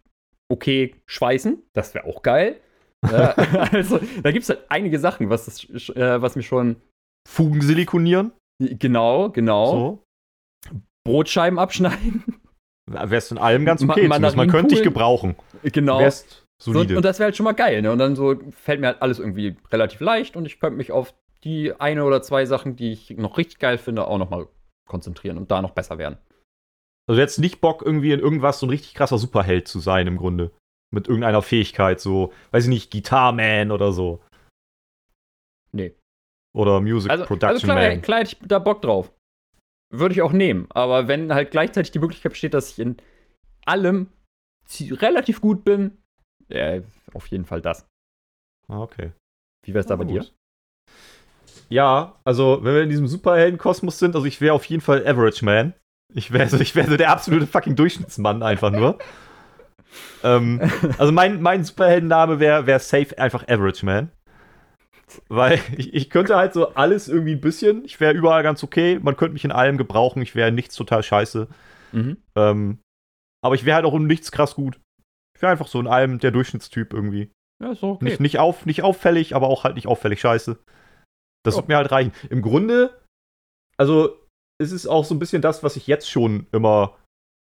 okay schweißen, das wäre auch geil. Ja, also, da gibt es halt einige Sachen, was, das, äh, was mich schon. Fugen silikonieren? Genau, genau. So. Brotscheiben abschneiden. Wärst du in allem ganz okay. Ma man könnte dich gebrauchen. Genau. Wärst solide. So, und das wäre halt schon mal geil, ne? Und dann so fällt mir halt alles irgendwie relativ leicht und ich könnte mich auf die eine oder zwei Sachen, die ich noch richtig geil finde, auch noch mal konzentrieren und da noch besser werden. Also jetzt nicht Bock, irgendwie in irgendwas so ein richtig krasser Superheld zu sein, im Grunde. Mit irgendeiner Fähigkeit, so, weiß ich nicht, Guitar-Man oder so. Nee. Oder Music also, Production also klar, Man. Klar hätte ich da Bock drauf. Würde ich auch nehmen. Aber wenn halt gleichzeitig die Möglichkeit besteht, dass ich in allem relativ gut bin, ja, auf jeden Fall das. Ah, okay. Wie wäre es da bei dir? Ja, also wenn wir in diesem Superheldenkosmos sind, also ich wäre auf jeden Fall Average Man. Ich wäre so, ich wär so der absolute fucking Durchschnittsmann einfach nur. ähm, also mein, mein Superheldenname wäre wär safe einfach Average Man. Weil ich, ich könnte halt so alles irgendwie ein bisschen. Ich wäre überall ganz okay. Man könnte mich in allem gebrauchen. Ich wäre nichts total scheiße. Mhm. Ähm, aber ich wäre halt auch um nichts krass gut. Ich wäre einfach so in allem der Durchschnittstyp irgendwie. Ja, so okay. Nicht, nicht, auf, nicht auffällig, aber auch halt nicht auffällig scheiße. Das oh. wird mir halt reichen. Im Grunde, also es ist auch so ein bisschen das, was ich jetzt schon immer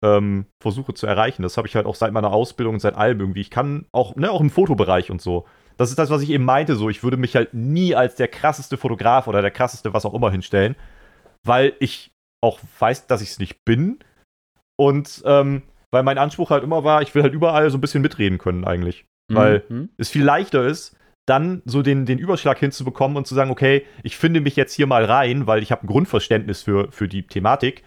ähm, versuche zu erreichen. Das habe ich halt auch seit meiner Ausbildung und seit allem irgendwie. Ich kann auch, ne, auch im Fotobereich und so. Das ist das, was ich eben meinte, so. Ich würde mich halt nie als der krasseste Fotograf oder der krasseste was auch immer hinstellen, weil ich auch weiß, dass ich es nicht bin. Und ähm, weil mein Anspruch halt immer war, ich will halt überall so ein bisschen mitreden können eigentlich. Mhm. Weil es viel leichter ist, dann so den, den Überschlag hinzubekommen und zu sagen, okay, ich finde mich jetzt hier mal rein, weil ich habe ein Grundverständnis für, für die Thematik,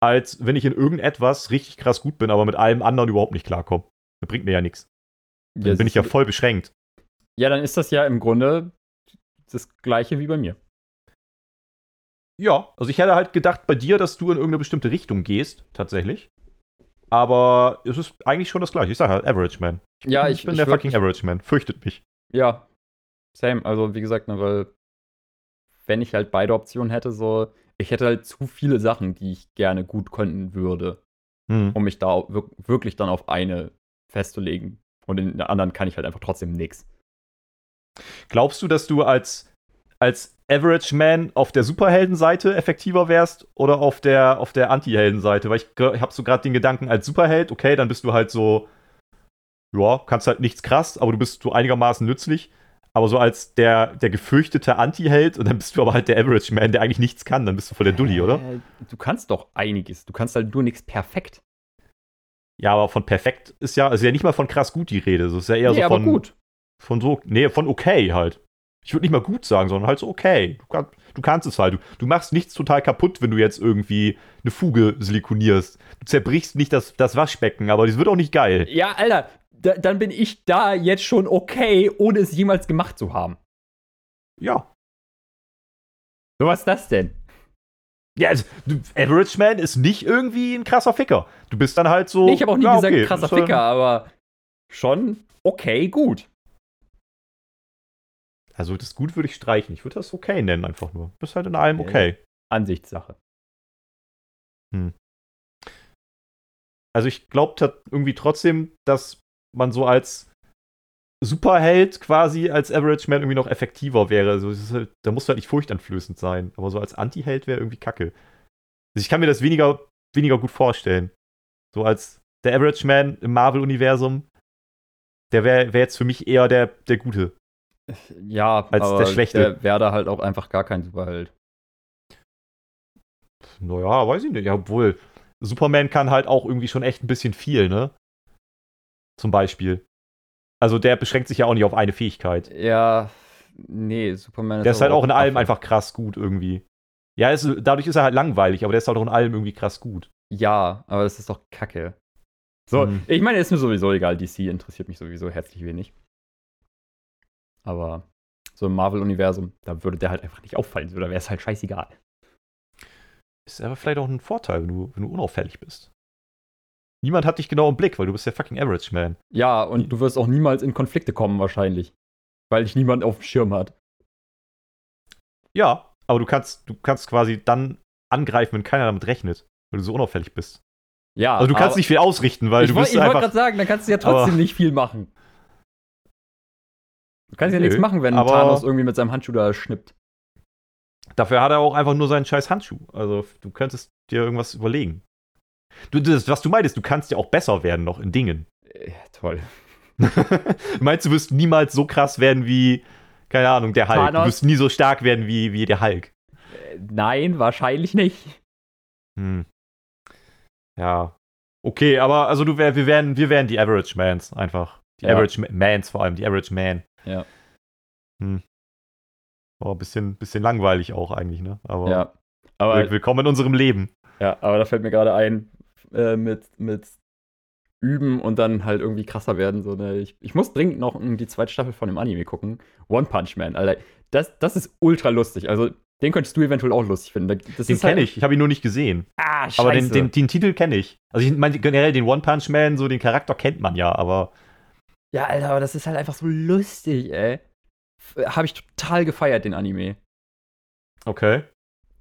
als wenn ich in irgendetwas richtig krass gut bin, aber mit allem anderen überhaupt nicht klarkomme. Das bringt mir ja nichts. Dann ja, bin ich ja voll beschränkt. Ja, dann ist das ja im Grunde das gleiche wie bei mir. Ja, also ich hätte halt gedacht bei dir, dass du in irgendeine bestimmte Richtung gehst, tatsächlich. Aber es ist eigentlich schon das gleiche. Ich sage halt Average Man. Ich ja, bin, ich, bin ich der fucking Average Man. Fürchtet mich. Ja, same. Also, wie gesagt, ne, weil wenn ich halt beide Optionen hätte, so, ich hätte halt zu viele Sachen, die ich gerne gut könnten würde, hm. um mich da wirklich dann auf eine festzulegen. Und in der anderen kann ich halt einfach trotzdem nichts. Glaubst du, dass du als, als Average Man auf der Superheldenseite effektiver wärst oder auf der, auf der Anti-Helden-Seite? Weil ich, ich habe so gerade den Gedanken, als Superheld, okay, dann bist du halt so, ja, kannst halt nichts krass, aber du bist so einigermaßen nützlich. Aber so als der, der gefürchtete Anti-Held und dann bist du aber halt der Average Man, der eigentlich nichts kann, dann bist du voll der Dulli, oder? Du kannst doch einiges. Du kannst halt nur nichts perfekt. Ja, aber von perfekt ist ja, ist ja nicht mal von krass gut die Rede. Das ist ja eher nee, so von. gut. Von so, nee, von okay halt ich würde nicht mal gut sagen, sondern halt so, okay, du, kann, du kannst es halt. Du, du, machst nichts total kaputt, wenn du jetzt irgendwie eine Fuge silikonierst. Du zerbrichst nicht das, das Waschbecken, aber das wird auch nicht geil. Ja, Alter, da, dann bin ich da jetzt schon okay, ohne es jemals gemacht zu haben. Ja. So, was ist das denn? Ja, also, du, Average Man ist nicht irgendwie ein krasser Ficker. Du bist dann halt so. Nee, ich habe auch nie ja, gesagt, okay, krasser Ficker, aber schon okay, gut. Also das gut würde ich streichen. Ich würde das okay nennen, einfach nur. Du bist halt in allem okay. Ansichtssache. Hm. Also ich glaube irgendwie trotzdem, dass man so als Superheld quasi als Average Man irgendwie noch effektiver wäre. Also halt, da muss halt nicht furchteinflößend sein. Aber so als Anti-Held wäre irgendwie kacke. Also ich kann mir das weniger, weniger gut vorstellen. So als der Average Man im Marvel-Universum, der wäre wär jetzt für mich eher der, der Gute. Ja, als der Schlechte. Der wäre da halt auch einfach gar kein Superheld. Naja, weiß ich nicht. Ja, obwohl, Superman kann halt auch irgendwie schon echt ein bisschen viel, ne? Zum Beispiel. Also der beschränkt sich ja auch nicht auf eine Fähigkeit. Ja, nee, Superman ist Der ist halt auch in allem einfach krass gut irgendwie. Ja, ist, dadurch ist er halt langweilig, aber der ist halt auch in allem irgendwie krass gut. Ja, aber das ist doch kacke. So, hm. ich meine, ist mir sowieso egal, DC interessiert mich sowieso herzlich wenig. Aber so im Marvel-Universum, da würde der halt einfach nicht auffallen, so, da wäre es halt scheißegal. Ist aber vielleicht auch ein Vorteil, wenn du, wenn du unauffällig bist. Niemand hat dich genau im Blick, weil du bist der fucking Average Man. Ja, und du wirst auch niemals in Konflikte kommen, wahrscheinlich. Weil dich niemand auf dem Schirm hat. Ja, aber du kannst, du kannst quasi dann angreifen, wenn keiner damit rechnet, weil du so unauffällig bist. Ja. Also du kannst nicht viel ausrichten, weil du bist Ich wollte gerade sagen, dann kannst du ja trotzdem nicht viel machen. Du kannst ja nichts machen, wenn Thanos irgendwie mit seinem Handschuh da schnippt. Dafür hat er auch einfach nur seinen scheiß Handschuh. Also du könntest dir irgendwas überlegen. Du, das, was du meinst, du kannst ja auch besser werden noch in Dingen. Ja, toll. du meinst, du wirst niemals so krass werden wie, keine Ahnung, der Hulk. Thanos? Du wirst nie so stark werden wie, wie der Hulk. Äh, nein, wahrscheinlich nicht. Hm. Ja. Okay, aber also du wär, wir wären, wir wären die Average Mans einfach. Die ja. Average Mans vor allem, die Average Man. Ja. Hm. Oh, bisschen, bisschen langweilig auch eigentlich, ne? Aber, ja. aber willkommen in unserem Leben. Ja, aber da fällt mir gerade ein, äh, mit, mit üben und dann halt irgendwie krasser werden. So, ne? ich, ich muss dringend noch die zweite Staffel von dem Anime gucken. One Punch Man, Alter. Das, das ist ultra lustig. Also, den könntest du eventuell auch lustig finden. Das den kenne halt ich. Ich habe ihn nur nicht gesehen. Ah, scheiße. Aber den, den, den Titel kenne ich. Also, ich meine generell den One Punch Man, so den Charakter kennt man ja, aber. Ja, Alter, aber das ist halt einfach so lustig, ey. Habe ich total gefeiert, den Anime. Okay.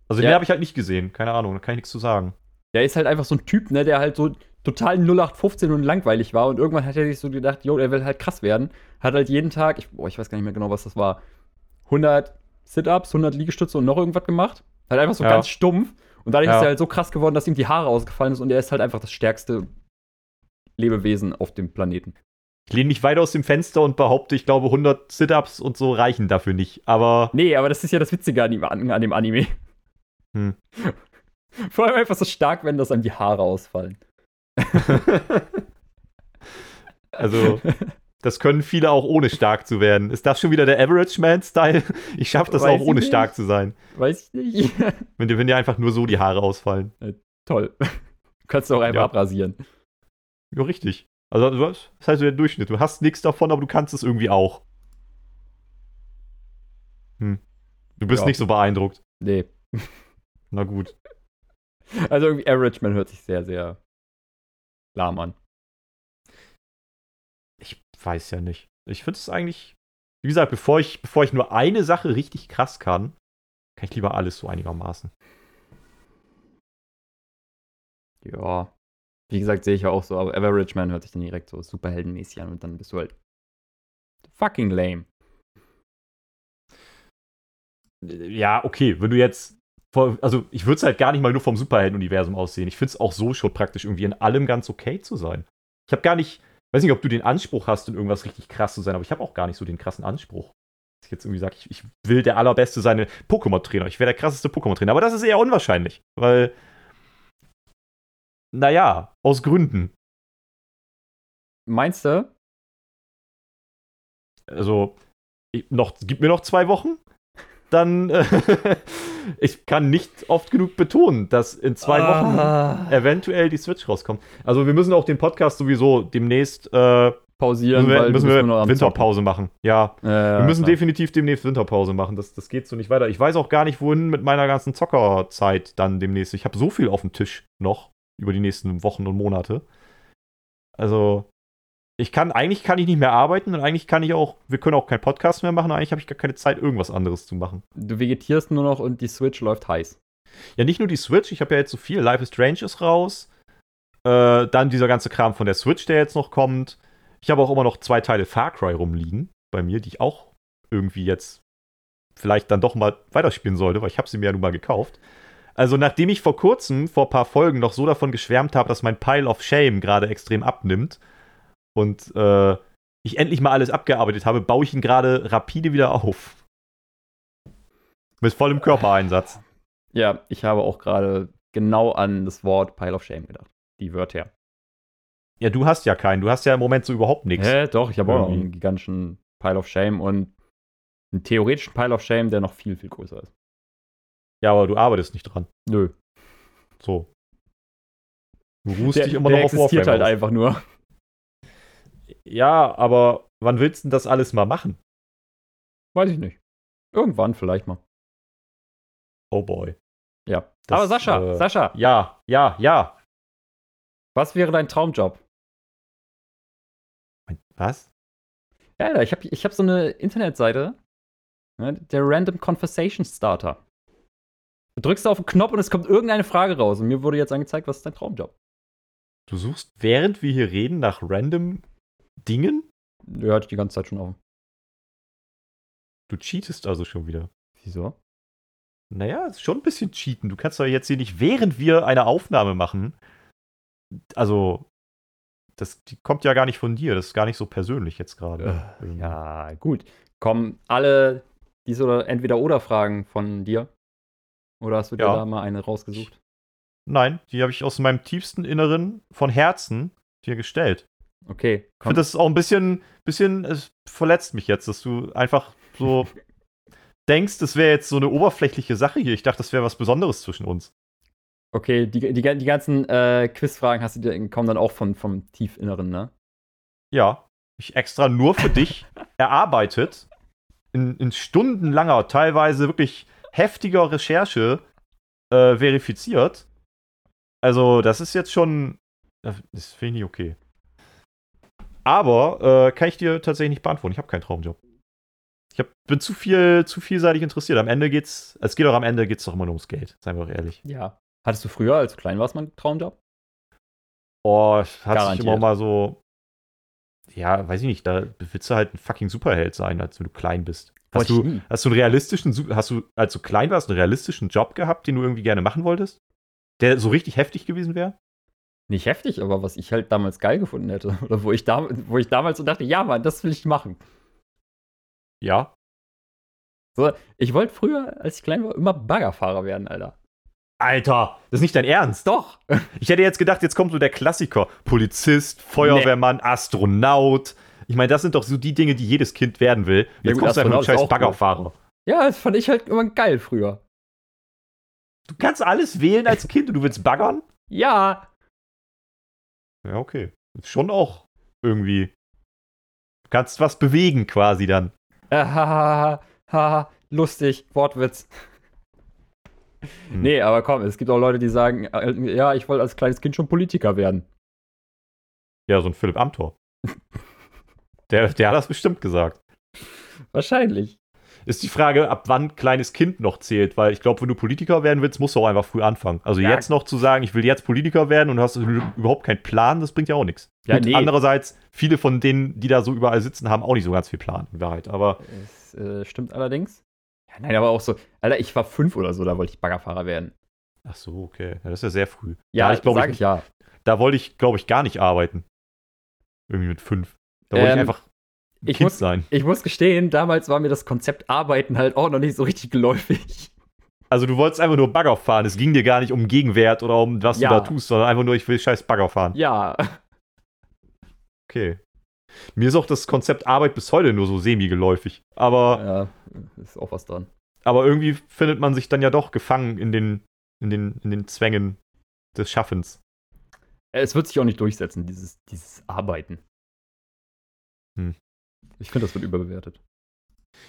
Also, ja. den habe ich halt nicht gesehen. Keine Ahnung, da kann ich nichts zu sagen. Der ist halt einfach so ein Typ, ne, der halt so total 0815 und langweilig war und irgendwann hat er sich so gedacht, jo, er will halt krass werden. Hat halt jeden Tag, ich, boah, ich weiß gar nicht mehr genau, was das war, 100 Sit-Ups, 100 Liegestütze und noch irgendwas gemacht. Halt einfach so ja. ganz stumpf. Und dadurch ja. ist er halt so krass geworden, dass ihm die Haare ausgefallen ist und er ist halt einfach das stärkste Lebewesen auf dem Planeten. Ich lehne mich weiter aus dem Fenster und behaupte, ich glaube, 100 Sit-Ups und so reichen dafür nicht. Aber. Nee, aber das ist ja das Witzige an, an, an dem Anime. Hm. Vor allem einfach so stark, wenn das an die Haare ausfallen. also, das können viele auch ohne stark zu werden. Ist das schon wieder der Average Man-Style? Ich schaffe das Weiß auch ohne nicht. stark zu sein. Weiß ich nicht. wenn, dir, wenn dir einfach nur so die Haare ausfallen. Ja, toll. Du kannst du auch einfach ja. abrasieren. Ja, richtig. Also, das ist halt so der Durchschnitt. Du hast nichts davon, aber du kannst es irgendwie auch. Hm. Du bist ja. nicht so beeindruckt. Nee. Na gut. Also irgendwie Average Man hört sich sehr, sehr lahm an. Ich weiß ja nicht. Ich finde es eigentlich, wie gesagt, bevor ich, bevor ich nur eine Sache richtig krass kann, kann ich lieber alles so einigermaßen. Ja. Wie gesagt, sehe ich ja auch so, aber Average Man hört sich dann direkt so superheldenmäßig an und dann bist du halt fucking lame. Ja, okay, wenn du jetzt also ich würde es halt gar nicht mal nur vom Superhelden-Universum aussehen. Ich finde es auch so schon praktisch irgendwie in allem ganz okay zu sein. Ich habe gar nicht, weiß nicht, ob du den Anspruch hast, in irgendwas richtig krass zu sein, aber ich habe auch gar nicht so den krassen Anspruch. Dass ich jetzt irgendwie sage, ich, ich will der allerbeste sein Pokémon-Trainer. Ich wäre der krasseste Pokémon-Trainer. Aber das ist eher unwahrscheinlich, weil, naja, aus Gründen. Meinst du? Also, noch, gib mir noch zwei Wochen dann äh, ich kann nicht oft genug betonen, dass in zwei ah. Wochen eventuell die Switch rauskommt. Also wir müssen auch den Podcast sowieso demnächst äh, pausieren, müssen wir, müssen wir Winterpause machen. Ja, äh, wir müssen klar. definitiv demnächst Winterpause machen. Das, das geht so nicht weiter. Ich weiß auch gar nicht, wohin mit meiner ganzen Zockerzeit dann demnächst. Ich habe so viel auf dem Tisch noch über die nächsten Wochen und Monate. Also Ich kann, eigentlich kann ich nicht mehr arbeiten und eigentlich kann ich auch, wir können auch keinen Podcast mehr machen, eigentlich habe ich gar keine Zeit, irgendwas anderes zu machen. Du vegetierst nur noch und die Switch läuft heiß. Ja, nicht nur die Switch, ich habe ja jetzt so viel. Life is Strange ist raus. Äh, dann dieser ganze Kram von der Switch, der jetzt noch kommt. Ich habe auch immer noch zwei Teile Far Cry rumliegen bei mir, die ich auch irgendwie jetzt vielleicht dann doch mal weiterspielen sollte, weil ich habe sie mir ja nun mal gekauft. Also nachdem ich vor kurzem, vor ein paar Folgen, noch so davon geschwärmt habe, dass mein Pile of Shame gerade extrem abnimmt und äh, ich endlich mal alles abgearbeitet habe, baue ich ihn gerade rapide wieder auf. Mit vollem Körpereinsatz. Ja, ich habe auch gerade genau an das Wort Pile of Shame gedacht. Die Wörter. Ja, du hast ja keinen. Du hast ja im Moment so überhaupt nichts. Hä, doch, ich habe auch noch einen gigantischen Pile of Shame und einen theoretischen Pile of Shame, der noch viel, viel größer ist. Ja, aber du arbeitest nicht dran. Nö. So. Du ruhst Der, dich immer der noch auf existiert Warframe halt aus. einfach nur. Ja, aber wann willst du denn das alles mal machen? Weiß ich nicht. Irgendwann vielleicht mal. Oh boy. Ja. Das, Aber Sascha, äh, Sascha, Ja, ja, ja. was wäre dein Traumjob? Was? Ja, Alter, ich habe ich hab so eine Internetseite, ne, der Random Conversation Starter. Du drückst auf den Knopf und es kommt irgendeine Frage raus. Und mir wurde jetzt angezeigt, was ist dein Traumjob? Du suchst, während wir hier reden, nach random Dingen? Ja, hatte ich die ganze Zeit schon offen. Du cheatest also schon wieder. Wieso? Naja, ist schon ein bisschen cheaten. Du kannst doch jetzt hier nicht, während wir eine Aufnahme machen, also, das die kommt ja gar nicht von dir. Das ist gar nicht so persönlich jetzt gerade. Irgendwie. Ja, gut. Kommen alle diese oder entweder oder Fragen von dir? Oder hast du dir Ja. da mal eine rausgesucht? Nein, die habe ich aus meinem tiefsten Inneren von Herzen dir gestellt. Okay, Ich komm. finde, das ist auch ein bisschen, bisschen, es verletzt mich jetzt, dass du einfach so denkst, das wäre jetzt so eine oberflächliche Sache hier. Ich dachte, das wäre was Besonderes zwischen uns. Okay, die, die, die ganzen äh, Quizfragen hast du dir, kommen dann auch von, vom Tiefinneren, ne? Ja, ich extra nur für dich erarbeitet, in, in stundenlanger, teilweise wirklich heftiger Recherche äh, verifiziert. Also, das ist jetzt schon, das finde ich nicht okay. Aber äh, kann ich dir tatsächlich nicht beantworten. Ich habe keinen Traumjob. Ich hab, bin zu viel, zu vielseitig interessiert. Am Ende geht's, es geht auch am Ende geht's doch immer nur ums Geld. Seien wir doch ehrlich. Ja. Hattest du früher, als du klein warst, mal einen Traumjob? Oh, hat sich Garantiert. immer mal so. Ja, weiß ich nicht, da willst du halt ein fucking Superheld sein, als wenn du klein bist. Hast Wollte du, hast du einen realistischen, hast du, als du klein warst, einen realistischen Job gehabt, den du irgendwie gerne machen wolltest? Der so richtig heftig gewesen wäre? Nicht heftig, aber was ich halt damals geil gefunden hätte. Oder wo ich, da, wo ich damals so dachte, ja, Mann, das will ich machen. Ja. So, ich wollte früher, als ich klein war, immer Baggerfahrer werden, Alter. Alter, das ist nicht dein Ernst. Doch. Ich hätte jetzt gedacht, jetzt kommt so der Klassiker. Polizist, Feuerwehrmann, Astronaut. Ich meine, das sind doch so die Dinge, die jedes Kind werden will. Ja Jetzt gut, kommst du einfach ist scheiß Baggerfahrer. Ja, das fand ich halt immer geil früher. Du kannst alles wählen als Kind und du willst baggern? Ja. Ja, okay. Ist schon auch irgendwie. Du kannst was bewegen quasi dann. Hahaha, haha, lustig, Wortwitz. Hm. Nee, aber komm, es gibt auch Leute, die sagen, äh, ja, ich wollte als kleines Kind schon Politiker werden. Ja, so ein Philipp Amthor. der, der hat das bestimmt gesagt. Wahrscheinlich. Ist die Frage, ab wann kleines Kind noch zählt, weil ich glaube, wenn du Politiker werden willst, musst du auch einfach früh anfangen. Also Ja. jetzt noch zu sagen, ich will jetzt Politiker werden und du hast überhaupt keinen Plan, das bringt ja auch nichts. Ja, Gut, nee. Andererseits, viele von denen, die da so überall sitzen, haben auch nicht so ganz viel Plan, in Wahrheit. Aber Es äh, stimmt allerdings. Ja, nein, aber auch so, Alter, ich war fünf oder so, da wollte ich Baggerfahrer werden. ach so, okay. Ja, das ist ja sehr früh. Ja, Da ich glaube ich, ich ja. da wollte ich, glaube ich, gar nicht arbeiten. Irgendwie mit fünf. Da wollte Ähm, ich einfach ein ich Kind muss- sein. Ich muss gestehen, damals war mir das Konzept Arbeiten halt auch noch nicht so richtig geläufig. Also du wolltest einfach nur Bagger fahren. Es ging dir gar nicht um Gegenwert oder um was Ja. du da tust, sondern einfach nur, ich will scheiß Bagger fahren. Ja. Okay. Mir ist auch das Konzept Arbeit bis heute nur so semi-geläufig. Aber, Ja, ist auch was dran. aber irgendwie findet man sich dann ja doch gefangen in den, in den, in den Zwängen des Schaffens. Es wird sich auch nicht durchsetzen, dieses, dieses Arbeiten. Hm. Ich finde, das wird überbewertet.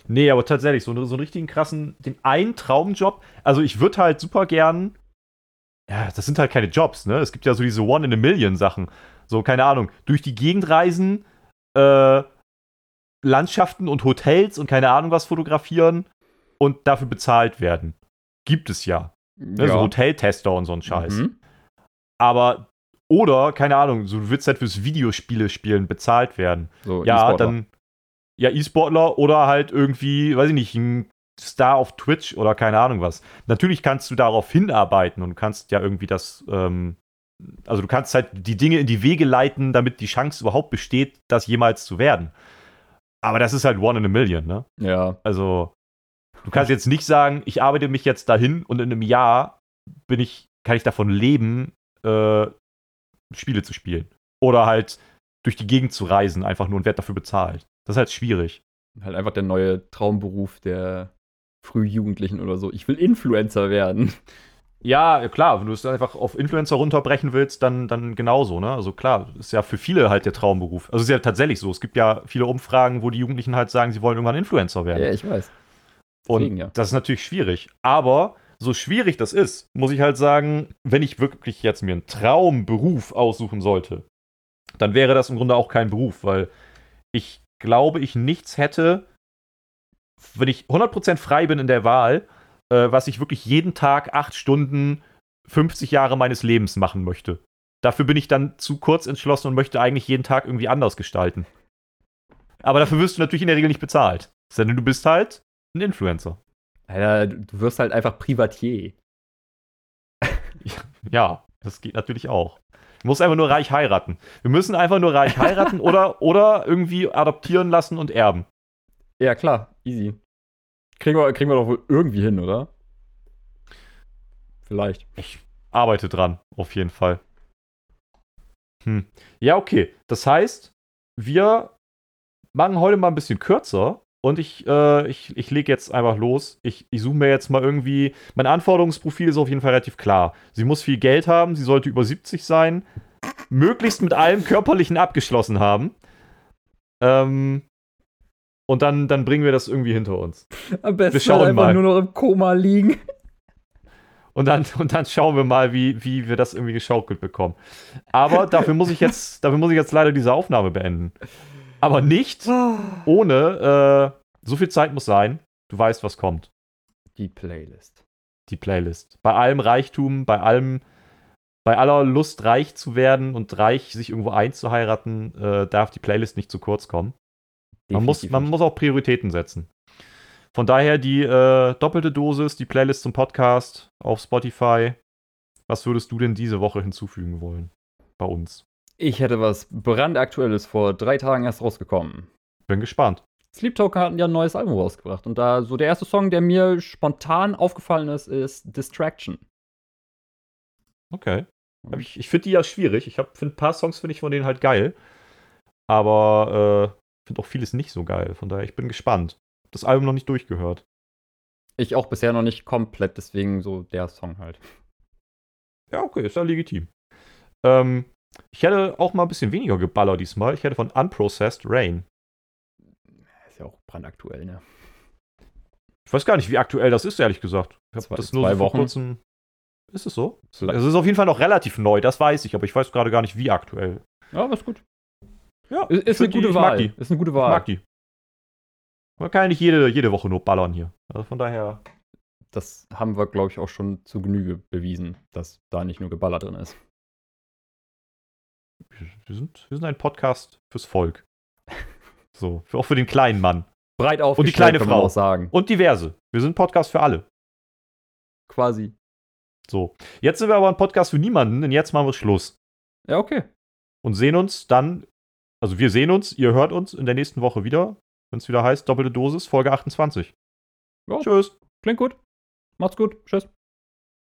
Nee, aber tatsächlich, so, so einen richtigen krassen, den einen Traumjob. Also ich würde halt super gern. Ja, das sind halt keine Jobs, ne? Es gibt ja so diese One-in-a-Million-Sachen. So, keine Ahnung, durch die Gegend reisen, äh, Landschaften und Hotels und keine Ahnung was fotografieren und dafür bezahlt werden. Gibt es ja. Ne? Ja. So Hoteltester und so ein Scheiß. Mhm. Aber, oder, keine Ahnung, so, du willst halt fürs Videospiele spielen bezahlt werden. So, ja, dann, ja, E-Sportler oder halt irgendwie, weiß ich nicht, ein Star auf Twitch oder keine Ahnung was. Natürlich kannst du darauf hinarbeiten und kannst ja irgendwie das, ähm, also du kannst halt die Dinge in die Wege leiten, damit die Chance überhaupt besteht, das jemals zu werden. Aber das ist halt one in a million, ne? Ja. Also, du kannst jetzt nicht sagen, ich arbeite mich jetzt dahin und in einem Jahr bin ich, kann ich davon leben, äh, Spiele zu spielen. Oder halt durch die Gegend zu reisen, einfach nur und werde dafür bezahlt. Das ist halt schwierig. Halt einfach der neue Traumberuf der Frühjugendlichen oder so. Ich will Influencer werden. Ja, klar, wenn du es einfach auf Influencer runterbrechen willst, dann, dann genauso, ne? Also klar, ist ja für viele halt der Traumberuf. Also ist ja tatsächlich so. Es gibt ja viele Umfragen, wo die Jugendlichen halt sagen, sie wollen irgendwann Influencer werden. Ja, ich weiß. Und Deswegen, ja. das ist natürlich schwierig. Aber so schwierig das ist, muss ich halt sagen, wenn ich wirklich jetzt mir einen Traumberuf aussuchen sollte, dann wäre das im Grunde auch kein Beruf, weil ich glaube, ich nichts hätte, wenn ich 100% frei bin in der Wahl, äh, was ich wirklich jeden Tag acht Stunden 50 Jahre meines Lebens machen möchte. Dafür bin ich dann zu kurz entschlossen und möchte eigentlich jeden Tag irgendwie anders gestalten. Aber dafür wirst du natürlich in der Regel nicht bezahlt. Sondern du bist halt ein Influencer. Du du wirst halt einfach Privatier. Ja, das geht natürlich auch. Du musst einfach nur reich heiraten. Wir müssen einfach nur reich heiraten oder, oder irgendwie adoptieren lassen und erben. Ja, klar, easy. Kriegen wir, kriegen wir doch wohl irgendwie hin, oder? Vielleicht. Ich arbeite dran, auf jeden Fall. Hm. Ja, okay. Das heißt, wir machen heute mal ein bisschen kürzer und ich, äh, ich, ich lege jetzt einfach los. Ich, ich suche mir jetzt mal irgendwie. Mein Anforderungsprofil ist auf jeden Fall relativ klar. Sie muss viel Geld haben, sie sollte über 70 sein, möglichst mit allem Körperlichen abgeschlossen haben. Ähm, und dann, dann bringen wir das irgendwie hinter uns. Am besten Wir schauen einfach mal. nur noch im Koma liegen. Und dann, und dann schauen wir mal, wie, wie wir das irgendwie geschaukelt bekommen. Aber dafür muss ich jetzt, dafür muss ich jetzt leider diese Aufnahme beenden. Aber nicht ohne, äh, so viel Zeit muss sein. Du weißt, was kommt. Die Playlist. Die Playlist. Bei allem Reichtum, bei allem, bei aller Lust, reich zu werden und reich sich irgendwo einzuheiraten, äh, darf die Playlist nicht zu kurz kommen. Man muss, man muss auch Prioritäten setzen. Von daher die äh, doppelte Dosis, die Playlist zum Podcast auf Spotify. Was würdest du denn diese Woche hinzufügen wollen? Bei uns. Ich hätte was brandaktuelles vor drei Tagen erst rausgekommen. Bin gespannt. Sleep Token hatten ja ein neues Album rausgebracht. Und da so der erste Song, der mir spontan aufgefallen ist, ist Distraction. Okay. Ich, ich finde die ja schwierig. Ich finde ein paar Songs finde ich von denen halt geil. Aber äh, finde auch vieles nicht so geil. Von daher, ich bin gespannt. Das Album noch nicht durchgehört. Ich auch bisher noch nicht komplett, deswegen so der Song halt. Ja, okay, ist ja legitim. Ähm, ich hätte auch mal ein bisschen weniger geballert diesmal. Ich hätte von Unprocessed Rain. Ist ja auch brandaktuell, ne? Ich weiß gar nicht, wie aktuell das ist, ehrlich gesagt. Ich habe das nur zwei so Wochen. kurzem. Ist es so? Vielleicht- Es ist auf jeden Fall noch relativ neu, das weiß ich, aber ich weiß gerade gar nicht, wie aktuell. Ja, aber ist gut. Ja, Ist, ich ist eine gute die, ich Wahl. Die. Ist eine gute Ich Wahl. mag die. Man kann ja nicht jede, jede Woche nur ballern hier. Also von daher. Das haben wir, glaube ich, auch schon zu Genüge bewiesen, dass da nicht nur Geballer drin ist. Wir sind, wir sind ein Podcast fürs Volk. So, für, auch für den kleinen Mann. Breit aufgestellt, kleine kann man Frau. auch sagen. Und diverse. Wir sind ein Podcast für alle. Quasi. So. Jetzt sind wir aber ein Podcast für niemanden, denn jetzt machen wir Schluss. Ja, okay. Und sehen uns dann, also wir sehen uns, ihr hört uns in der nächsten Woche wieder, wenn es wieder heißt, doppelte Dosis, Folge 28. Ja. Tschüss. Klingt gut. Macht's gut. Tschüss.